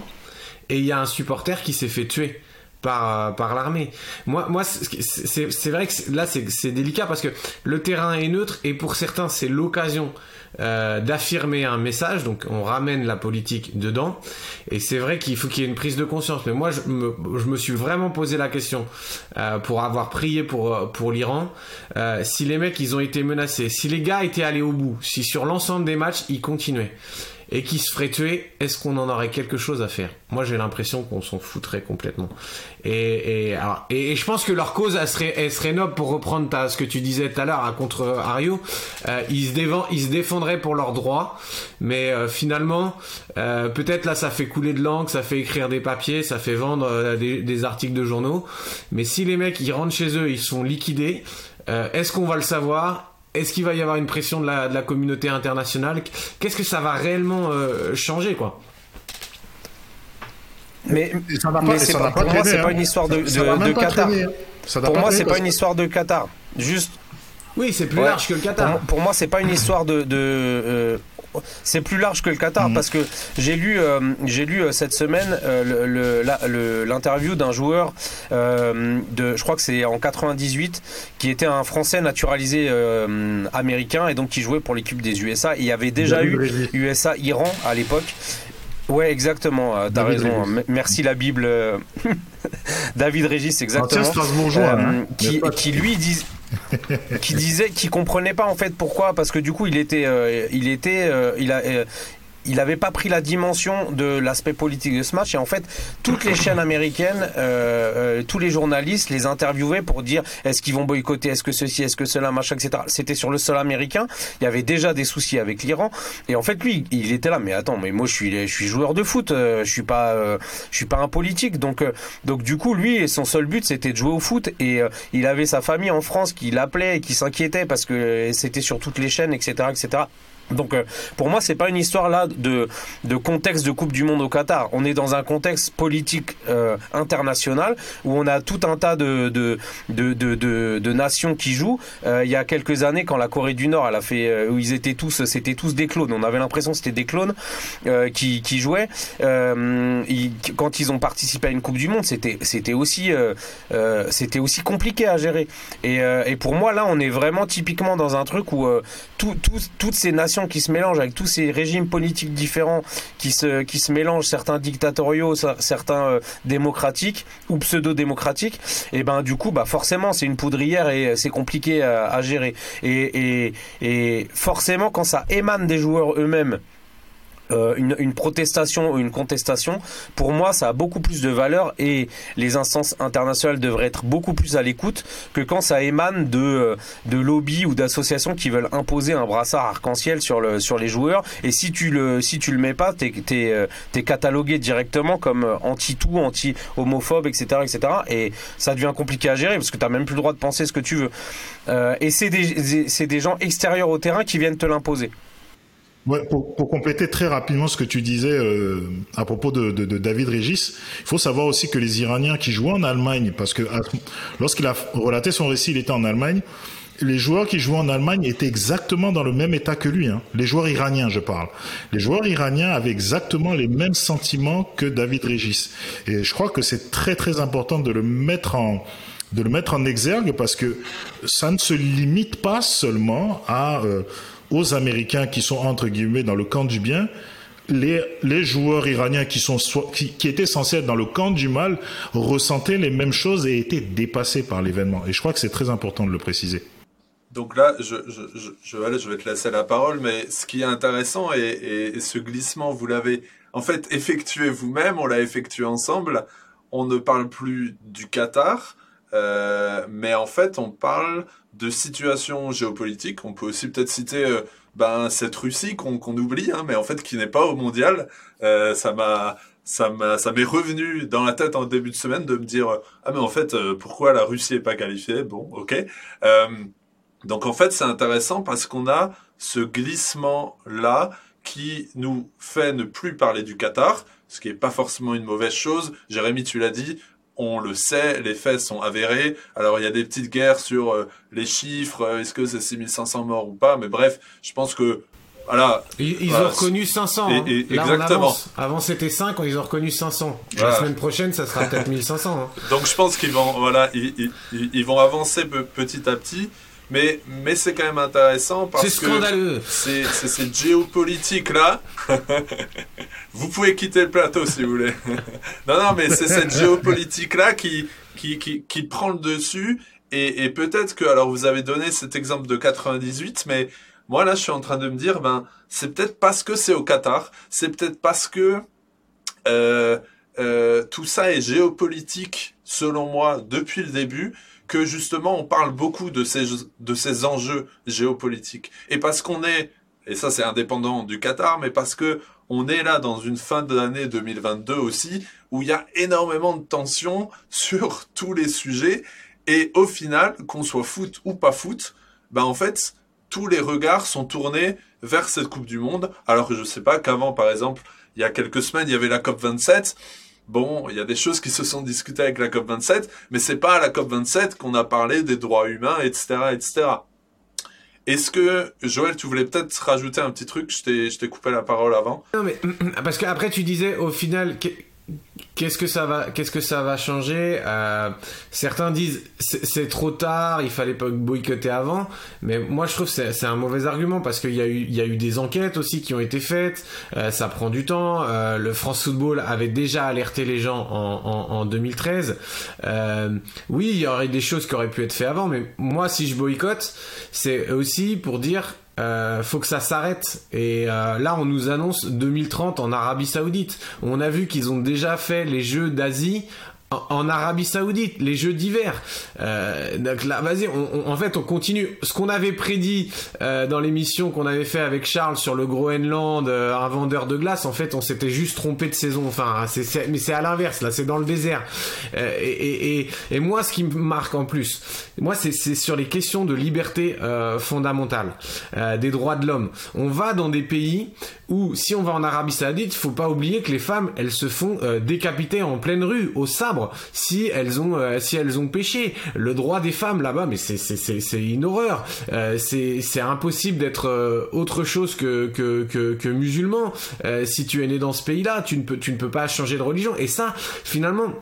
et il y a un supporter qui s'est fait tuer par euh, par l'armée. Moi moi c'est- c'est c'est vrai que c'est- là c'est c'est délicat parce que le terrain est neutre et pour certains c'est l'occasion euh, d'affirmer un message donc on ramène la politique dedans. Et c'est vrai qu'il faut qu'il y ait une prise de conscience. Mais moi je me, je me suis vraiment posé la question euh, pour avoir prié pour euh, pour l'Iran. Euh, si les mecs ils ont été menacés si les gars étaient allés au bout si sur l'ensemble des matchs ils continuaient et qui se ferait tuer, est-ce qu'on en aurait quelque chose à faire? Moi, j'ai l'impression qu'on s'en foutrait complètement. Et, je pense que leur cause, elle serait, noble pour reprendre ce que tu disais tout à l'heure à contre Ario. Euh, ils, se ils se défendraient pour leurs droits, mais euh, finalement, euh, peut-être là, ça fait couler de l'encre, ça fait écrire des papiers, ça fait vendre euh, des, articles de journaux. Mais si les mecs, ils rentrent chez eux, ils sont liquidés, euh, est-ce qu'on va le savoir? Est-ce qu'il va y avoir une pression de la, de la communauté internationale? Qu'est-ce que ça va réellement euh, changer, quoi? Mais, ça mais pas, c'est ça pas, n'a pas pour moi, c'est pas hein. une histoire de, Ça- Qatar. Ça Pour moi, c'est pas une histoire de Qatar. Juste, Oui, c'est plus Ouais. large que le Qatar. pour moi, c'est pas une histoire de. de, euh, c'est plus large que le Qatar Mhm. parce que j'ai lu, euh, j'ai lu euh, cette semaine euh, l'interview d'un joueur de, je crois que c'est en 98, qui était un Français naturalisé américain et donc qui jouait pour l'équipe des USA. Il y avait déjà eu Régis. USA-Iran à l'époque. Ouais, exactement. euh, T'as raison. Régis. M- Merci la Bible. (laughs) David Régis, exactement. Euh, hein. qui lui dis- qui disait qu'il comprenait pas en fait pourquoi parce que du coup il était euh, il était euh, il a euh, il avait pas pris la dimension de l'aspect politique de ce match et en fait toutes les chaînes américaines, euh, euh, tous les journalistes les interviewaient pour dire est-ce qu'ils vont boycotter, est-ce que ceci, est-ce que cela, machin, etc. C'était sur le sol américain. Il y avait déjà des soucis avec l'Iran et en fait lui il était là mais attends mais moi je suis je suis joueur de foot, euh, je suis pas euh, je suis pas un politique donc euh, donc du coup lui son seul but c'était de jouer au foot et euh, il avait sa famille en France qui l'appelait et qui s'inquiétait parce que c'était sur toutes les chaînes etc etc. Donc euh, pour moi c'est pas une histoire là de de contexte de Coupe du Monde au Qatar. On est dans un contexte politique euh, international où on a tout un tas de de de de, de, nations qui jouent. Euh, il y a quelques années quand la Corée du Nord elle a fait euh, où ils étaient tous c'était tous des clones. On avait l'impression que c'était des clones euh, qui qui jouaient. Euh, ils- quand ils ont participé à une Coupe du Monde c'était c'était aussi c'était aussi compliqué à gérer. Et, et pour moi là on est vraiment typiquement dans un truc où tout- tout- toutes ces nations qui se mélangent avec tous ces régimes politiques différents qui se mélangent certains dictatoriaux cer- certains euh, démocratiques ou pseudo-démocratiques et ben du coup bah forcément c'est une poudrière et c'est compliqué à, gérer. Et forcément quand ça émane des joueurs eux-mêmes euh, une, une protestation ou une contestation, pour moi, ça a beaucoup plus de valeur et les instances internationales devraient être beaucoup plus à l'écoute que quand ça émane de, euh, de lobbies ou d'associations qui veulent imposer un brassard arc-en-ciel sur, le, sur les joueurs. Et si tu le, si tu le mets pas, t'es, t'es, euh, t'es catalogué directement comme euh, anti-tout, anti-homophobe, etc., etc. Et ça devient compliqué à gérer parce que t'as même plus le droit de penser ce que tu veux. Euh, et c'est des, c'est des gens extérieurs au terrain qui viennent te l'imposer. Ouais, pour, pour compléter très rapidement ce que tu disais euh, à propos de, de, de David Régis, il faut savoir aussi que les Iraniens qui jouaient en Allemagne, parce que lorsqu'il a relaté son récit, il était en Allemagne, les joueurs qui jouaient en Allemagne étaient exactement dans le même état que lui. Hein. Les joueurs iraniens, je parle. Les joueurs iraniens avaient exactement les mêmes sentiments que David Régis. Et je crois que c'est très très important de le mettre en de le mettre en exergue parce que ça ne se limite pas seulement à euh, aux Américains qui sont entre guillemets dans le camp du bien. Les, joueurs iraniens qui, sont qui, étaient censés être dans le camp du mal ressentaient les mêmes choses et étaient dépassés par l'événement. Et je crois que c'est très important de le préciser. Donc là, je, vais te laisser la parole, mais ce qui est intéressant et ce glissement, vous l'avez en fait effectué vous-même, on l'a effectué ensemble. On ne parle plus du Qatar, euh, mais en fait, on parle de situation géopolitique. On peut aussi peut-être citer euh, ben, cette Russie qu'on oublie, hein, mais en fait qui n'est pas au mondial. Euh, ça m'a ça m'est revenu dans la tête en début de semaine de me dire euh, ah mais en fait euh, pourquoi la Russie est pas qualifiée? Bon ok donc en fait c'est intéressant parce qu'on a ce glissement là qui nous fait ne plus parler du Qatar ce qui est pas forcément une mauvaise chose Jérémy tu l'as dit on le sait, les faits sont avérés. Alors il y a des petites guerres sur euh, les chiffres, euh, est-ce que c'est 6500 morts ou pas, mais bref, je pense que voilà, Ils, ont reconnu 500. et- hein. et- Là, on exactement. Avant, c'était 5, ils ont reconnu 500. Voilà. La semaine prochaine, ça sera peut-être 1500. hein. Donc je pense qu'ils vont, voilà, ils, ils- ils- ils vont avancer pe- petit à petit, mais, mais c'est quand même intéressant parce C'est que scandaleux. c'est c'est cette géopolitique là. (laughs) vous pouvez quitter le plateau si vous voulez. non non, mais c'est cette géopolitique là qui qui, qui qui prend le dessus et, et peut-être que alors vous avez donné cet exemple de 98, mais moi là je suis en train de me dire ben c'est peut-être parce que c'est au Qatar, c'est peut-être parce que euh, euh, tout ça est géopolitique, selon moi, depuis le début, que justement on parle beaucoup de ces, de ces enjeux géopolitiques. Et parce qu'on est, et ça c'est indépendant du Qatar, mais parce que on est là dans une fin d'année 2022 aussi, où il y a énormément de tensions (laughs) sur tous les sujets, et au final, qu'on soit foot ou pas foot, ben en fait, tous les regards sont tournés vers cette Coupe du Monde, alors que je sais pas qu'avant, par exemple, il y a quelques semaines, il y avait la COP 27. Bon, il y a des choses qui se sont discutées avec la COP 27, mais c'est pas à la COP 27 qu'on a parlé des droits humains, etc., etc. Est-ce que, Joël, tu voulais peut-être rajouter un petit truc? Je t'ai coupé la parole avant. Non, mais (clears throat) parce qu'après, tu disais au final, Qu'est-ce que ça va, qu'est-ce que ça va changer? Euh, Certains disent c'est trop tard, il fallait pas boycotter avant, mais moi je trouve que c'est un mauvais argument parce qu'il y a eu, il y a eu des enquêtes aussi qui ont été faites, euh, ça prend du temps. Euh, le France Football avait déjà alerté les gens en, en, en 2013. oui, il y aurait des choses qui auraient pu être faites avant, mais moi si je boycotte, c'est aussi pour dire euh, faut que ça s'arrête. Et euh, là, on nous annonce 2030 en Arabie Saoudite. On a vu qu'ils ont déjà fait les Jeux d'Asie en Arabie Saoudite, les Jeux d'hiver. Euh, donc là, vas-y, on, en fait, on continue. Ce qu'on avait prédit euh, dans l'émission qu'on avait fait avec Charles sur le Groenland, euh, un vendeur de glace, en fait, on s'était juste trompé de saison. Enfin, mais c'est à l'inverse. Là, c'est dans le désert. Euh, et, et, et, moi, ce qui me marque en plus, moi, c'est, sur les questions de liberté euh, fondamentale, des droits de l'homme. On va dans des pays où, si on va en Arabie Saoudite, faut pas oublier que les femmes, elles se font décapiter en pleine rue au sabre si elles ont euh, si elles ont péché. Le droit des femmes là-bas, mais c'est c'est c'est une horreur. Euh, c'est c'est impossible d'être euh, autre chose que que que, que musulman. si tu es né dans ce pays-là, tu ne peux tu ne peux pas changer de religion. Et ça, finalement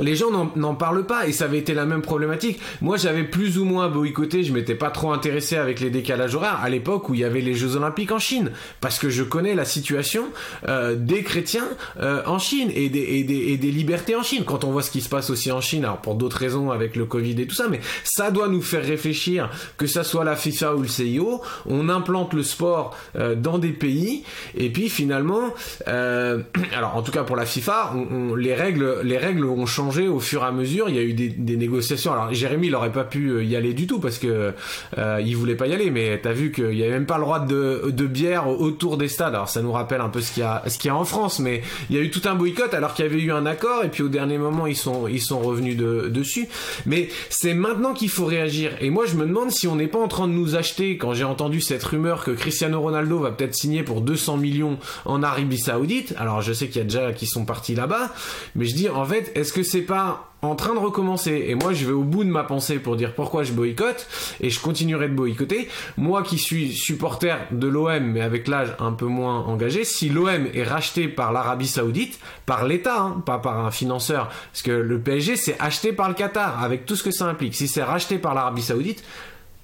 les gens n'en parlent pas et ça avait été la même problématique. Moi, j'avais plus ou moins boycotté, je m'étais pas trop intéressé avec les décalages horaires à l'époque où il y avait les Jeux Olympiques en Chine, parce que je connais la situation euh, des chrétiens euh, en Chine et des, et, des, et des, libertés en Chine. Quand on voit ce qui se passe aussi en Chine, alors pour d'autres raisons avec le Covid et tout ça, mais ça doit nous faire réfléchir, que ça soit la FIFA ou le CIO, on implante le sport euh, dans des pays et puis finalement, euh, (clears throat) alors en tout cas pour la FIFA, on, on, les règles, les règles ont changé au fur et à mesure. Il y a eu des, négociations. Alors Jérémy, il aurait pas pu euh, y aller du tout parce que euh, il voulait pas y aller. Mais t'as vu qu'il y avait même pas le droit de, bière autour des stades. Alors ça nous rappelle un peu ce qu'il y a, ce qu'il y a en France. Mais il y a eu tout un boycott alors qu'il y avait eu un accord et puis au dernier moment ils sont ils sont revenus de, dessus. Mais c'est maintenant qu'il faut réagir. Et moi je me demande si on n'est pas en train de nous acheter quand j'ai entendu cette rumeur que Cristiano Ronaldo va peut-être signer pour 200 millions en Arabie Saoudite. Alors je sais qu'il y a déjà qui sont partis là-bas, mais je dis en fait est-ce que c'est pas en train de recommencer. Et moi je vais au bout de ma pensée pour dire pourquoi je boycotte et je continuerai de boycotter. Moi qui suis supporter de l'OM mais avec l'âge un peu moins engagé si l'OM est racheté par l'Arabie Saoudite par l'État hein, pas par un financeur. Parce que le PSG c'est acheté par le Qatar avec tout ce que ça implique. Si c'est racheté par l'Arabie Saoudite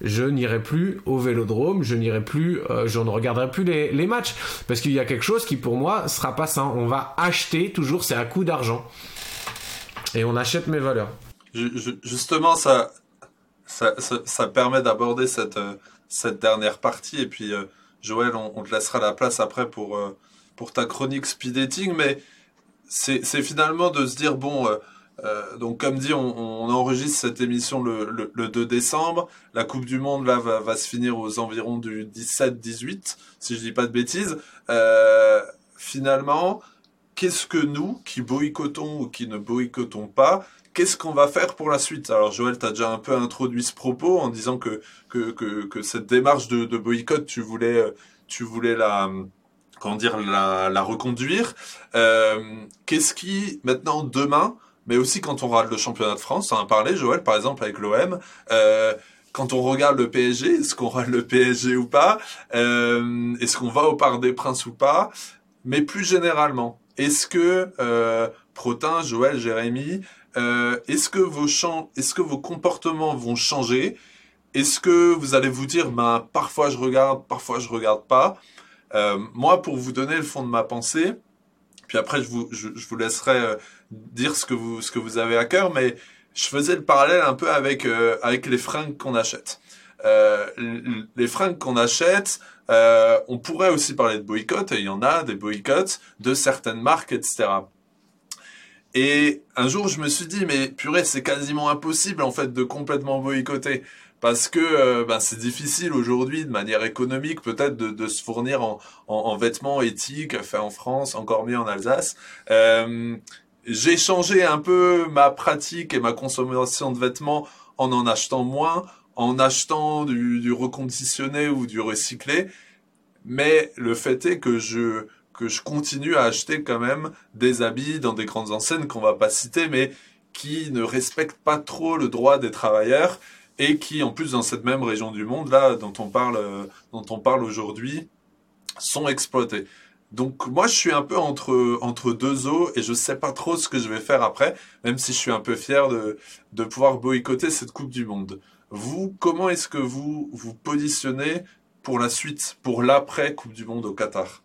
je n'irai plus au vélodrome, je n'irai plus, euh, je ne regarderai plus les, les matchs. Parce qu'il y a quelque chose qui pour moi sera pas ça. On va acheter toujours, c'est à coup d'argent. Et on achète mes valeurs. justement, ça, ça, permet d'aborder cette, euh, cette dernière partie. Et puis, euh, Joël, on, te laissera la place après pour, euh, pour ta chronique speed dating. Mais c'est finalement de se dire, bon, donc comme dit, on, enregistre cette émission le, le, 2 décembre. La Coupe du Monde, là, va, se finir aux environs du 17-18, si je dis pas de bêtises. finalement, qu'est-ce que nous, qui boycottons ou qui ne boycottons pas, qu'est-ce qu'on va faire pour la suite? Alors Joël, tu déjà un peu introduit ce propos en disant que, que, que, que cette démarche de, de, boycott, tu voulais, euh, tu voulais la, comment dire, la, la reconduire. Euh, qu'est-ce qui, maintenant, demain, mais aussi quand on regarde le championnat de France, on en a parlé, Joël, par exemple, avec l'OM, euh, quand on regarde le PSG, est-ce qu'on regarde le PSG ou pas? Euh, Est-ce qu'on va au Parc des Princes ou pas? Mais plus généralement, est-ce que euh, Protin, Joël, Jérémy, euh, est-ce que vos est-ce que vos comportements vont changer? Est-ce que vous allez vous dire, ben parfois je regarde, parfois je regarde pas? Euh, Moi, pour vous donner le fond de ma pensée, puis après je vous, je, vous laisserai euh, dire ce que vous, ce que vous avez à cœur, mais je faisais le parallèle un peu avec euh, avec les fringues qu'on achète. Euh, les fringues qu'on achète, euh, on pourrait aussi parler de boycott, et il y en a des boycotts de certaines marques, etc. Et un jour, je me suis dit, mais purée, c'est quasiment impossible en fait de complètement boycotter. Parce que euh, ben, c'est difficile aujourd'hui, de manière économique, peut-être de, se fournir en, vêtements éthiques, faits en France, encore mieux en Alsace. Euh, j'ai changé un peu ma pratique et ma consommation de vêtements en en achetant moins, en achetant du, reconditionné ou du recyclé. Mais le fait est que je, que je continue à acheter quand même des habits dans des grandes enseignes qu'on va pas citer, mais qui ne respectent pas trop le droit des travailleurs. et qui, en plus, dans cette même région du monde, là, dont on parle, dont on parle aujourd'hui, sont exploités. Donc moi je suis un peu entre entre deux eaux et je sais pas trop ce que je vais faire après, même si je suis un peu fier de de pouvoir boycotter cette Coupe du Monde. Vous, comment est-ce que vous vous positionnez pour la suite, pour l'après Coupe du Monde au Qatar?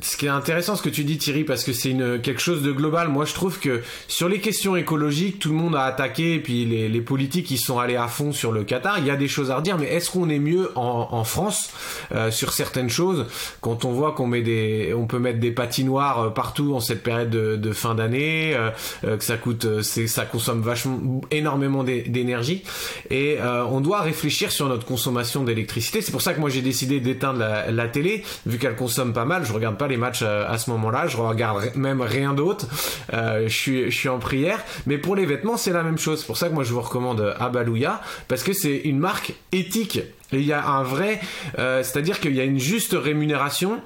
Ce qui est intéressant ce que tu dis Thierry parce que c'est une quelque chose de global. Moi je trouve que sur les questions écologiques tout le monde a attaqué et puis les, les politiques ils sont allés à fond sur le Qatar. Il y a des choses à redire mais est-ce qu'on est mieux en, en France euh, sur certaines choses? Quand on voit qu'on met des on peut mettre des patinoires euh, partout en cette période de, de fin d'année euh, euh, que ça coûte c'est ça consomme vachement énormément d'énergie et on doit réfléchir sur notre consommation d'électricité. C'est pour ça que moi j'ai décidé d'éteindre la, la télé vu qu'elle consomme pas mal. Je regarde les matchs euh, à ce moment-là. Je regarde même rien d'autre. Euh, je suis, en prière. Mais pour les vêtements, c'est la même chose. C'est pour ça que moi, je vous recommande Abalouya parce que c'est une marque éthique. Et il y a un vrai, euh, c'est-à-dire qu'il y a une juste rémunération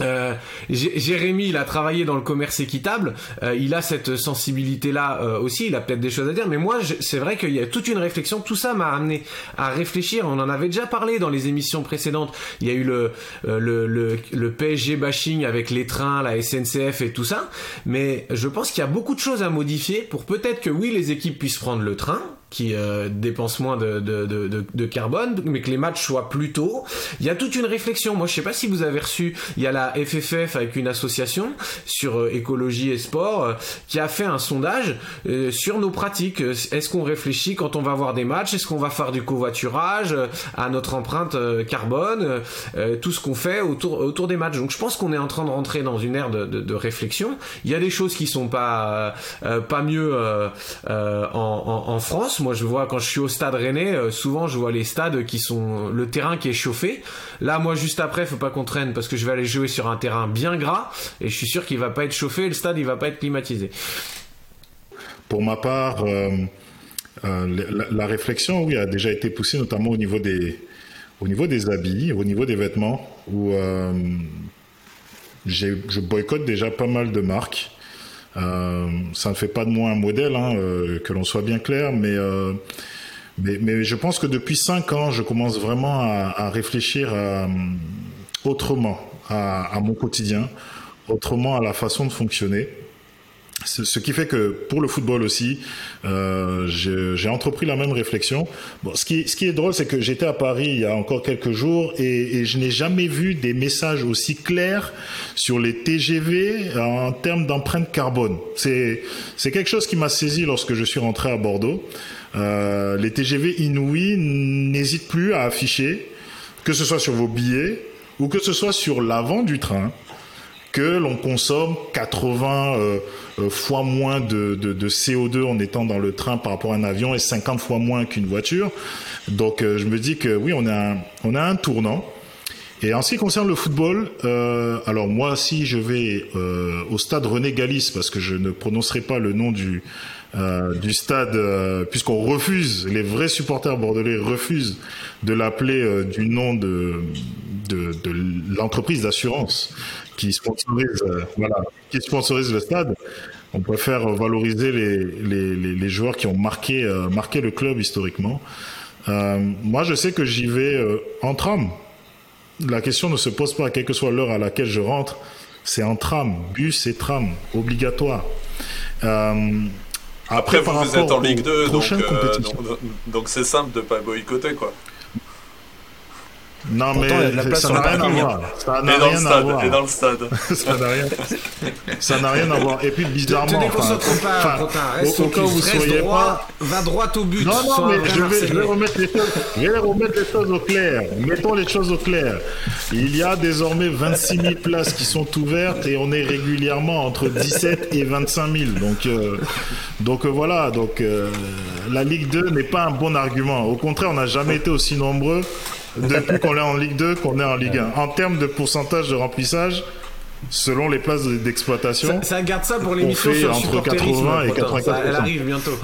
euh, Jérémy, il a travaillé dans le commerce équitable. Euh, il a cette sensibilité-là euh, aussi. Il a peut-être des choses à dire. Mais moi, c'est vrai qu'il y a toute une réflexion. Tout ça m'a amené à réfléchir. On en avait déjà parlé dans les émissions précédentes. Il y a eu le, le, le, le PSG bashing avec les trains, la SNCF et tout ça. Mais je pense qu'il y a beaucoup de choses à modifier pour peut-être que oui, les équipes puissent prendre le train qui euh, dépensent moins de, de, de, de, carbone, mais que les matchs soient plus tôt. Il y a toute une réflexion. Moi, je sais pas si vous avez reçu, il y a la FFF avec une association sur euh, écologie et sport euh, qui a fait un sondage euh, sur nos pratiques. Est-ce qu'on réfléchit quand on va voir des matchs? Est-ce qu'on va faire du covoiturage à notre empreinte carbone Tout ce qu'on fait autour, autour des matchs? Donc, je pense qu'on est en train de rentrer dans une ère de, de, réflexion. Il y a des choses qui sont pas pas mieux en, en, en France moi, je vois quand je suis au stade rennais, euh, souvent je vois les stades qui sont le terrain qui est chauffé. Là, moi, juste après, faut pas qu'on traîne parce que je vais aller jouer sur un terrain bien gras et je suis sûr qu'il va pas être chauffé. Le stade, il va pas être climatisé. Pour ma part, euh, euh, la, réflexion, oui, a déjà été poussée, notamment au niveau des, au niveau des habits, au niveau des vêtements, où je boycotte déjà pas mal de marques. Euh, ça ne fait pas de moi un modèle, hein, euh, que l'on soit bien clair, mais, euh, mais, mais je pense que depuis cinq ans, je commence vraiment à, réfléchir autrement à, mon quotidien, autrement à la façon de fonctionner. Ce qui fait que pour le football aussi, euh, j'ai entrepris la même réflexion. Bon, ce qui, est drôle, c'est que j'étais à Paris il y a encore quelques jours et, et je n'ai jamais vu des messages aussi clairs sur les TGV en termes d'empreinte carbone. C'est quelque chose qui m'a saisi lorsque je suis rentré à Bordeaux. Euh, les TGV inouïs n'hésitent plus à afficher, que ce soit sur vos billets ou que ce soit sur l'avant du train, que l'on consomme 80 euh, euh, fois moins de, de, de, CO2 en étant dans le train par rapport à un avion et 50 fois moins qu'une voiture. Donc euh, je me dis que oui, on a on a un tournant. Et en ce qui concerne le football, euh, alors moi, si je vais euh, au stade René Galis, parce que je ne prononcerai pas le nom du, du stade, puisqu'on refuse, les vrais supporters bordelais refusent de l'appeler du nom de, de, de l'entreprise d'assurance qui sponsorise, voilà, qui sponsorise le stade. On préfère valoriser les, les, les, les joueurs qui ont marqué, marqué le club historiquement. moi, je sais que j'y vais en tram la question ne se pose pas, quelle que soit l'heure à laquelle je rentre. C'est en tram, bus et tram, obligatoire. Euh, après, vous, vous êtes en Ligue 2, donc, euh, donc c'est simple de ne pas boycotter, quoi. Non, mais ça n'a rien à voir. Ça n'a rien à voir. Et dans le stade. (laughs) ça n'a rien, ça n'a rien à voir. Et puis, bizarrement. Déconcentre pas, Reste au cas où vous soyez pas. Va droit au but. Non, non, mais je vais, je vais, remettre les choses, je vais remettre les choses au clair. Mettons les choses au clair. Il y a désormais 26 000 places qui sont ouvertes et on est régulièrement entre 17 et 25 000. Donc, euh, donc euh, voilà. Donc, euh, la Ligue 2 n'est pas un bon argument. Au contraire, on n'a jamais été aussi nombreux depuis qu'on est en Ligue 2 qu'on est en Ligue 1. En termes de pourcentage de remplissage, selon les places d'exploitation, ça, ça, garde ça pour l'émission sur entre 80 et 84 Elle arrive bientôt.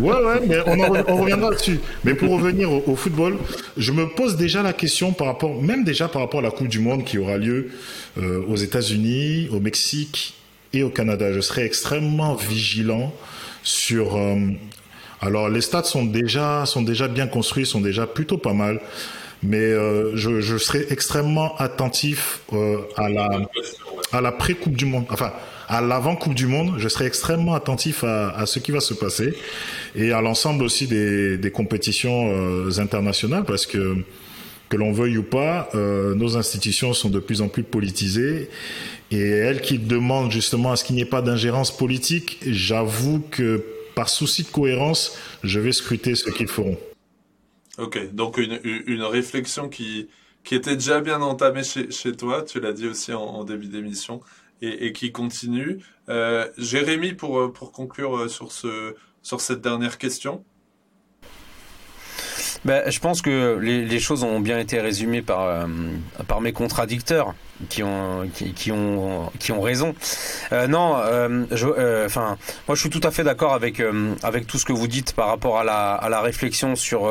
ouais, ouais, mais on, on reviendra dessus. Mais pour revenir au, au, football, je me pose déjà la question par rapport, même déjà par rapport à la Coupe du Monde qui aura lieu euh, aux États-Unis, au Mexique et au Canada. Je serai extrêmement vigilant sur, euh, Alors les stades sont déjà sont déjà bien construits, sont déjà plutôt pas mal, mais euh, je, je serai extrêmement attentif euh, à la à la pré Coupe du Monde, enfin à l'avant Coupe du Monde. Je serai extrêmement attentif à, à ce qui va se passer et à l'ensemble aussi des, des compétitions euh, internationales parce que que l'on veuille ou pas, euh, nos institutions sont de plus en plus politisées et elles qui demandent justement à ce qu'il n'y ait pas d'ingérence politique, j'avoue que par souci de cohérence, je vais scruter ce qu'ils feront. Ok, donc une, réflexion qui, qui était déjà bien entamée chez, toi, tu l'as dit aussi en, début d'émission, et, qui continue. Euh, Jérémy, pour, pour conclure sur, ce, sur cette dernière question. Ben, je pense que les, choses ont bien été résumées par, euh, par mes contradicteurs qui ont, qui, ont, qui ont raison. Euh, non, euh, enfin, moi je suis tout à fait d'accord avec, avec tout ce que vous dites par rapport à la, à la réflexion sur,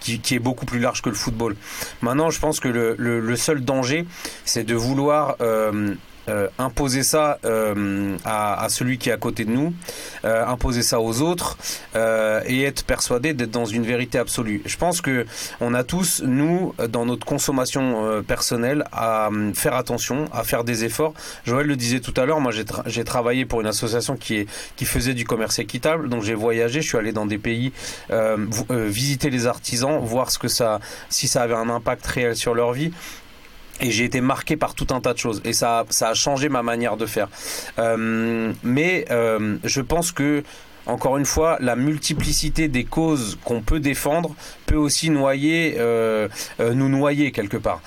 qui, qui est beaucoup plus large que le football. Maintenant, je pense que le, le seul danger, c'est de vouloir euh, imposer ça euh, à, à, celui qui est à côté de nous, euh, imposer ça aux autres euh, et être persuadé d'être dans une vérité absolue. Je pense que on a tous, nous, dans notre consommation euh, personnelle, à faire attention, à faire des efforts. Joël le disait tout à l'heure, moi j'ai tra travaillé pour une association qui, est, qui faisait du commerce équitable, donc j'ai voyagé, je suis allé dans des pays, visiter les artisans, voir ce que ça, si ça avait un impact réel sur leur vie et j'ai été marqué par tout un tas de choses et ça ça a changé ma manière de faire euh, mais euh, je pense que encore une fois, la multiplicité des causes qu'on peut défendre peut aussi noyer, euh, nous noyer quelque part.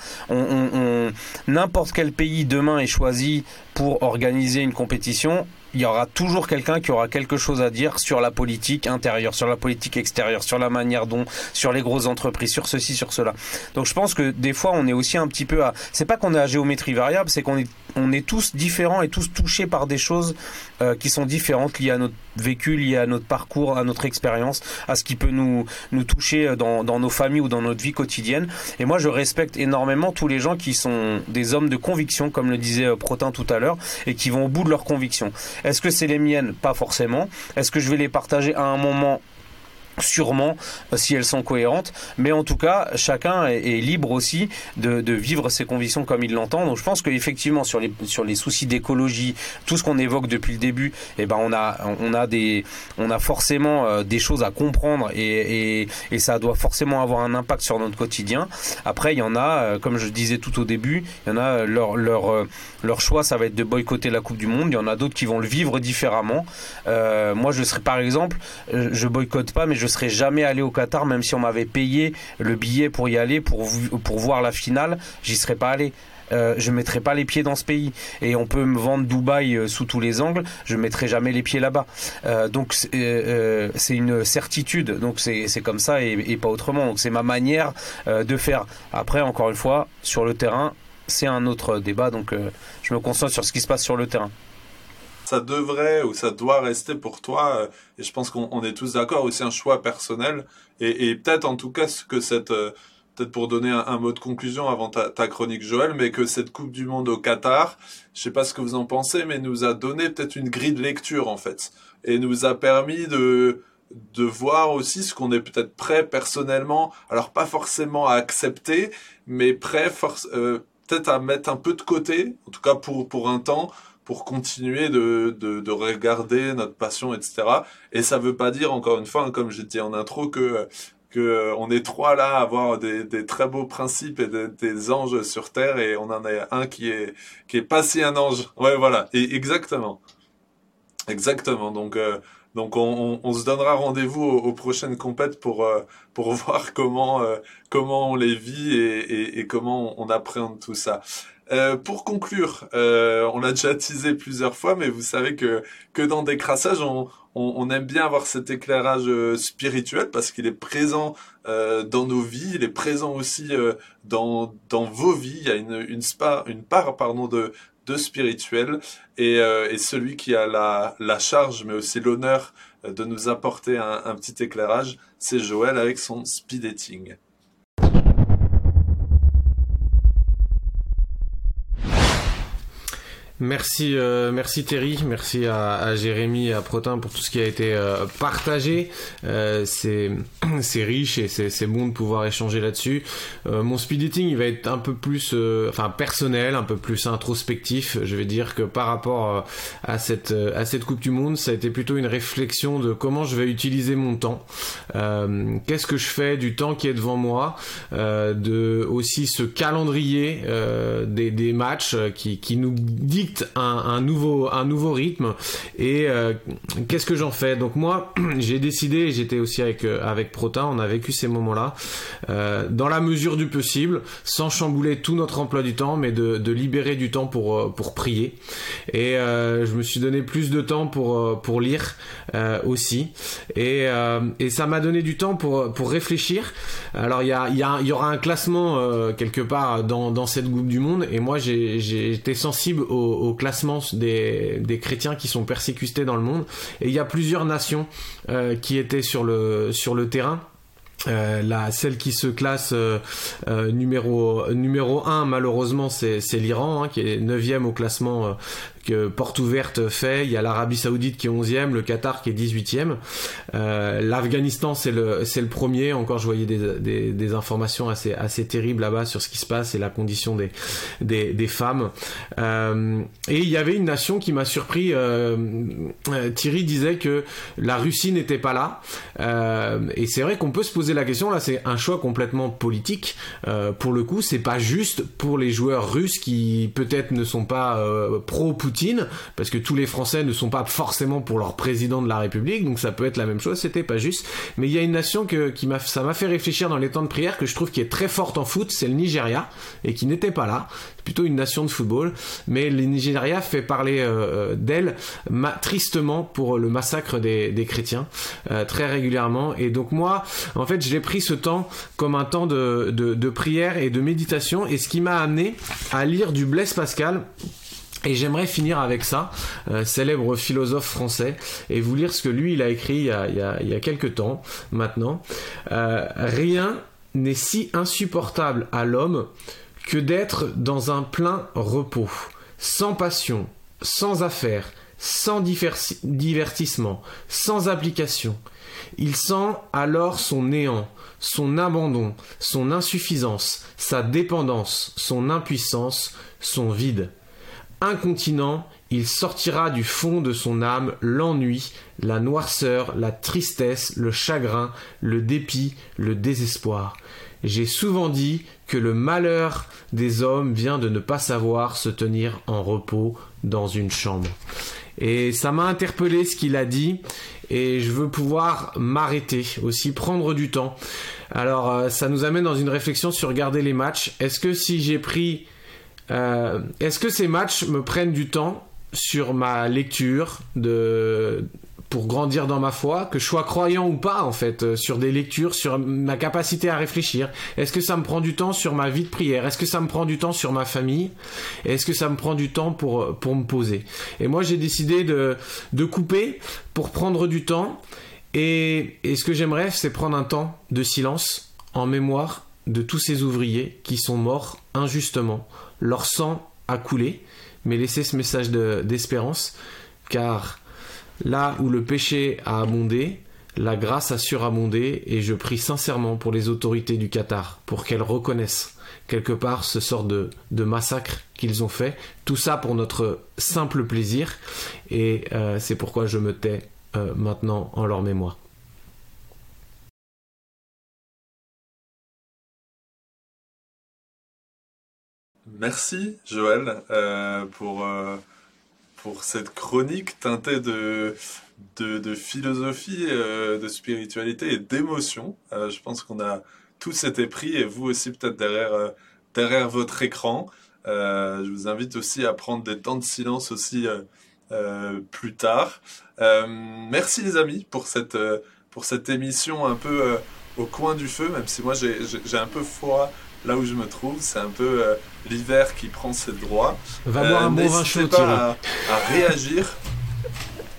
N'importe quel pays demain est choisi pour organiser une compétition, il y aura toujours quelqu'un qui aura quelque chose à dire sur la politique intérieure, sur la politique extérieure, sur la manière dont, sur les grosses entreprises, sur ceci, sur cela. Donc je pense que des fois on est aussi un petit peu à, c'est pas qu'on est à géométrie variable, c'est qu'on est, on est tous différents et tous touchés par des choses euh, qui sont différentes liées à notre vécu, liées à notre parcours, à notre expérience, à ce qui peut nous, nous toucher dans, dans nos familles ou dans notre vie quotidienne. Et moi je respecte énormément tous les gens qui sont des hommes de conviction, comme le disait euh, Protin tout à l'heure, et qui vont au bout de leurs convictions. Est-ce que c'est les miennes? Pas forcément. Est-ce que je vais les partager à un moment sûrement si elles sont cohérentes. Mais en tout cas chacun est, libre aussi de, de, vivre ses convictions comme il l'entend. Donc je pense qu'effectivement sur les sur les soucis d'écologie tout ce qu'on évoque depuis le début eh ben on a on a des on a forcément euh, des choses à comprendre et, et, et, ça doit forcément avoir un impact sur notre quotidien. Après il y en a euh, comme je disais tout au début il y en a leur leur euh, leur choix ça va être de boycotter la coupe du monde. Il y en a d'autres qui vont le vivre différemment. Euh, moi je serais par exemple je boycotte pas mais je serais jamais allé au Qatar, même si on m'avait payé le billet pour y aller, pour, pour voir la finale, j'y serais pas allé. Euh, je mettrai pas les pieds dans ce pays. Et on peut me vendre Dubaï euh, sous tous les angles je mettrai jamais les pieds là-bas. Euh, donc c'est euh, une certitude. Donc c'est comme ça et, et, pas autrement. Donc c'est ma manière de faire. Après encore une fois sur le terrain c'est un autre débat. Donc je me concentre sur ce qui se passe sur le terrain ça devrait ou ça doit rester pour toi, euh, et je pense qu'on est tous d'accord, aussi un choix personnel, et, peut-être en tout cas que cette, euh, peut-être pour donner un, mot de conclusion avant ta, chronique Joël, mais que cette Coupe du Monde au Qatar, je sais pas ce que vous en pensez, mais nous a donné peut-être une grille de lecture en fait, et nous a permis de de voir aussi ce qu'on est peut-être prêt personnellement, alors pas forcément à accepter, mais prêt euh, peut-être à mettre un peu de côté, en tout cas pour, pour un temps, pour continuer de, de, de, regarder notre passion, etc. Et ça veut pas dire, encore une fois, hein, comme j'ai dit en intro, que que euh, on est trois là à avoir des, des très beaux principes et de, des anges sur terre et on en a un qui est qui est pas si un ange. Ouais, voilà. Et exactement, exactement. Donc euh, donc on, on, on, se donnera rendez-vous aux, aux, prochaines compètes pour euh, pour (laughs) voir comment euh, comment on les vit et, et, et comment on appréhende tout ça. Euh, pour conclure, euh, on l'a déjà teasé plusieurs fois, mais vous savez que que dans des crassages, on, on, aime bien avoir cet éclairage euh, spirituel parce qu'il est présent dans nos vies, il est présent aussi dans dans vos vies. Il y a une une, spa, une part pardon de de spirituel et, et celui qui a la charge, mais aussi l'honneur de nous apporter un, un petit éclairage, c'est Joël avec son speed dating. Merci, euh, merci Thierry, merci à, à, Jérémy et à Protin pour tout ce qui a été euh, partagé. Euh, c'est, (clears throat) riche et c'est, bon de pouvoir échanger là-dessus. Euh, mon speed dating, il va être un peu plus, euh, enfin personnel, un peu plus introspectif. Je vais dire que par rapport à cette, à cette Coupe du Monde, ça a été plutôt une réflexion de comment je vais utiliser mon temps. qu'est-ce que je fais du temps qui est devant moi, de aussi ce calendrier des, des matchs qui, qui nous dit un, nouveau, un nouveau rythme. Et euh, qu'est-ce que j'en fais? Donc moi, (clears throat) j'ai décidé, j'étais aussi avec, euh, avec Prota, on a vécu ces moments-là, euh, dans la mesure du possible, sans chambouler tout notre emploi du temps, mais de, libérer du temps pour, pour prier. Et je me suis donné plus de temps pour, pour lire aussi. Et, et ça m'a donné du temps pour, pour réfléchir. Alors il y, a, y, y aura un classement quelque part dans, dans cette Coupe du Monde, et moi j'ai été sensible au, au classement des, des, chrétiens qui sont persécutés dans le monde. Et il y a plusieurs nations euh, qui étaient sur le, sur le terrain. Euh, la, celle qui se classe euh, numéro numéro 1 malheureusement c'est l'Iran hein, qui est 9 au classement Porte Ouverte fait. Il y a l'Arabie Saoudite qui est 11e, le Qatar qui est 18e. Euh, L'Afghanistan, c'est le, c'est le premier. Encore, je voyais des, des, informations assez, assez terribles là-bas sur ce qui se passe et la condition des, des, des femmes. Euh, et il y avait une nation qui m'a surpris. Euh, Thierry disait que la Russie n'était pas là. Et c'est vrai qu'on peut se poser la question. Là, c'est un choix complètement politique. Pour le coup, c'est pas juste pour les joueurs russes qui peut-être ne sont pas pro-Poutine parce que tous les Français ne sont pas forcément pour leur président de la République, donc ça peut être la même chose, c'était pas juste. Mais il y a une nation que, qui m'a, ça m'a fait réfléchir dans les temps de prière que je trouve qui est très forte en foot, c'est le Nigeria, et qui n'était pas là. C'est plutôt une nation de football, mais le Nigeria fait parler euh, d'elle tristement pour le massacre des, chrétiens, euh, très régulièrement. Et donc moi, en fait, j'ai pris ce temps comme un temps de, de, de prière et de méditation, et ce qui m'a amené à lire du Blaise Pascal et j'aimerais finir avec ça, euh, célèbre philosophe français, et vous lire ce que lui il a écrit il y a, il quelques temps maintenant. Euh, rien n'est si insupportable à l'homme que d'être dans un plein repos, sans passion, sans affaires, sans divertissement, sans application. Il sent alors son néant, son abandon, son insuffisance, sa dépendance, son impuissance, son vide incontinent, il sortira du fond de son âme l'ennui, la noirceur, la tristesse, le chagrin, le dépit, le désespoir. J'ai souvent dit que le malheur des hommes vient de ne pas savoir se tenir en repos dans une chambre. Et ça m'a interpellé ce qu'il a dit et je veux pouvoir m'arrêter aussi, prendre du temps. Alors euh, ça nous amène dans une réflexion sur regarder les matchs. Est-ce que si j'ai pris euh, est-ce que ces matchs me prennent du temps sur ma lecture de pour grandir dans ma foi, que je sois croyant ou pas en fait, euh, sur des lectures, sur ma capacité à réfléchir? Est-ce que ça me prend du temps sur ma vie de prière? Est-ce que ça me prend du temps sur ma famille? Est-ce que ça me prend du temps pour, pour me poser? Et moi j'ai décidé de, de couper pour prendre du temps. Et, et ce que j'aimerais, c'est prendre un temps de silence en mémoire de tous ces ouvriers qui sont morts injustement leur sang a coulé, mais laissez ce message d'espérance, car là où le péché a abondé, la grâce a surabondé, et je prie sincèrement pour les autorités du Qatar, pour qu'elles reconnaissent quelque part ce sort de, massacre qu'ils ont fait, tout ça pour notre simple plaisir, et euh, c'est pourquoi je me tais euh, maintenant en leur mémoire. Merci Joël euh, pour, euh, pour cette chronique teintée de, de, philosophie, euh, de spiritualité et d'émotion. Je pense qu'on a tous été pris et vous aussi peut-être derrière, derrière votre écran. Je vous invite aussi à prendre des temps de silence aussi plus tard. merci les amis pour cette, pour cette émission un peu au coin du feu, même si moi j'ai un peu froid là où je me trouve, c'est un peu euh, l'hiver qui prend ses droits. Va boire un bon vin chaud, pas à, réagir.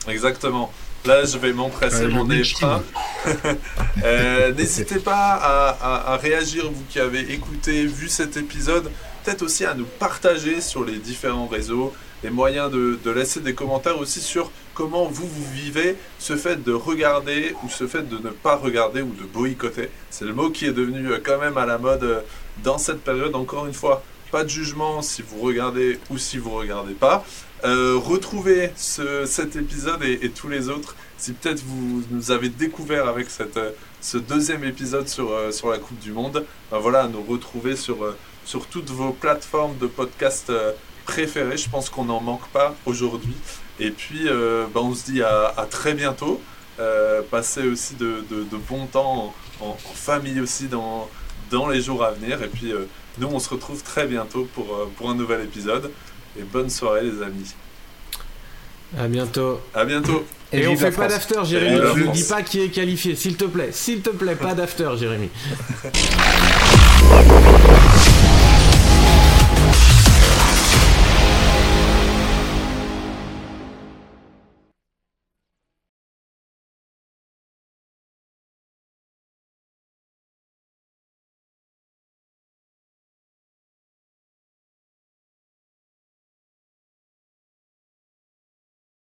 Exactement. Là, je vais m'empresser mon nez (laughs) euh, N'hésitez pas à, à, réagir, vous qui avez écouté, vu cet épisode. peut-être aussi à nous partager sur les différents réseaux, les moyens de, de, laisser des commentaires aussi sur comment vous, vous vivez ce fait de regarder ou ce fait de ne pas regarder ou de boycotter. C'est le mot qui est devenu euh, quand même à la mode euh, dans cette période. Encore une fois, pas de jugement si vous regardez ou si vous regardez pas. Euh, retrouvez ce, cet épisode et, tous les autres si peut-être vous nous avez découvert avec euh, ce deuxième épisode sur, euh, sur la Coupe du Monde. Ben voilà, nous retrouver sur, sur toutes vos plateformes de podcast préférées. Je pense qu'on n'en manque pas aujourd'hui. Et puis, ben on se dit à, très bientôt. passez aussi de, de, bons temps en, en, en, famille aussi dans, dans les jours à venir. Et puis, nous, on se retrouve très bientôt pour, pour un nouvel épisode. Et bonne soirée, les amis. À bientôt. À bientôt. Et, Et on fait pas d'after, Jérémy. Ne dis pas qui est qualifié, s'il te plaît. S'il te plaît, pas d'after, Jérémy. (laughs)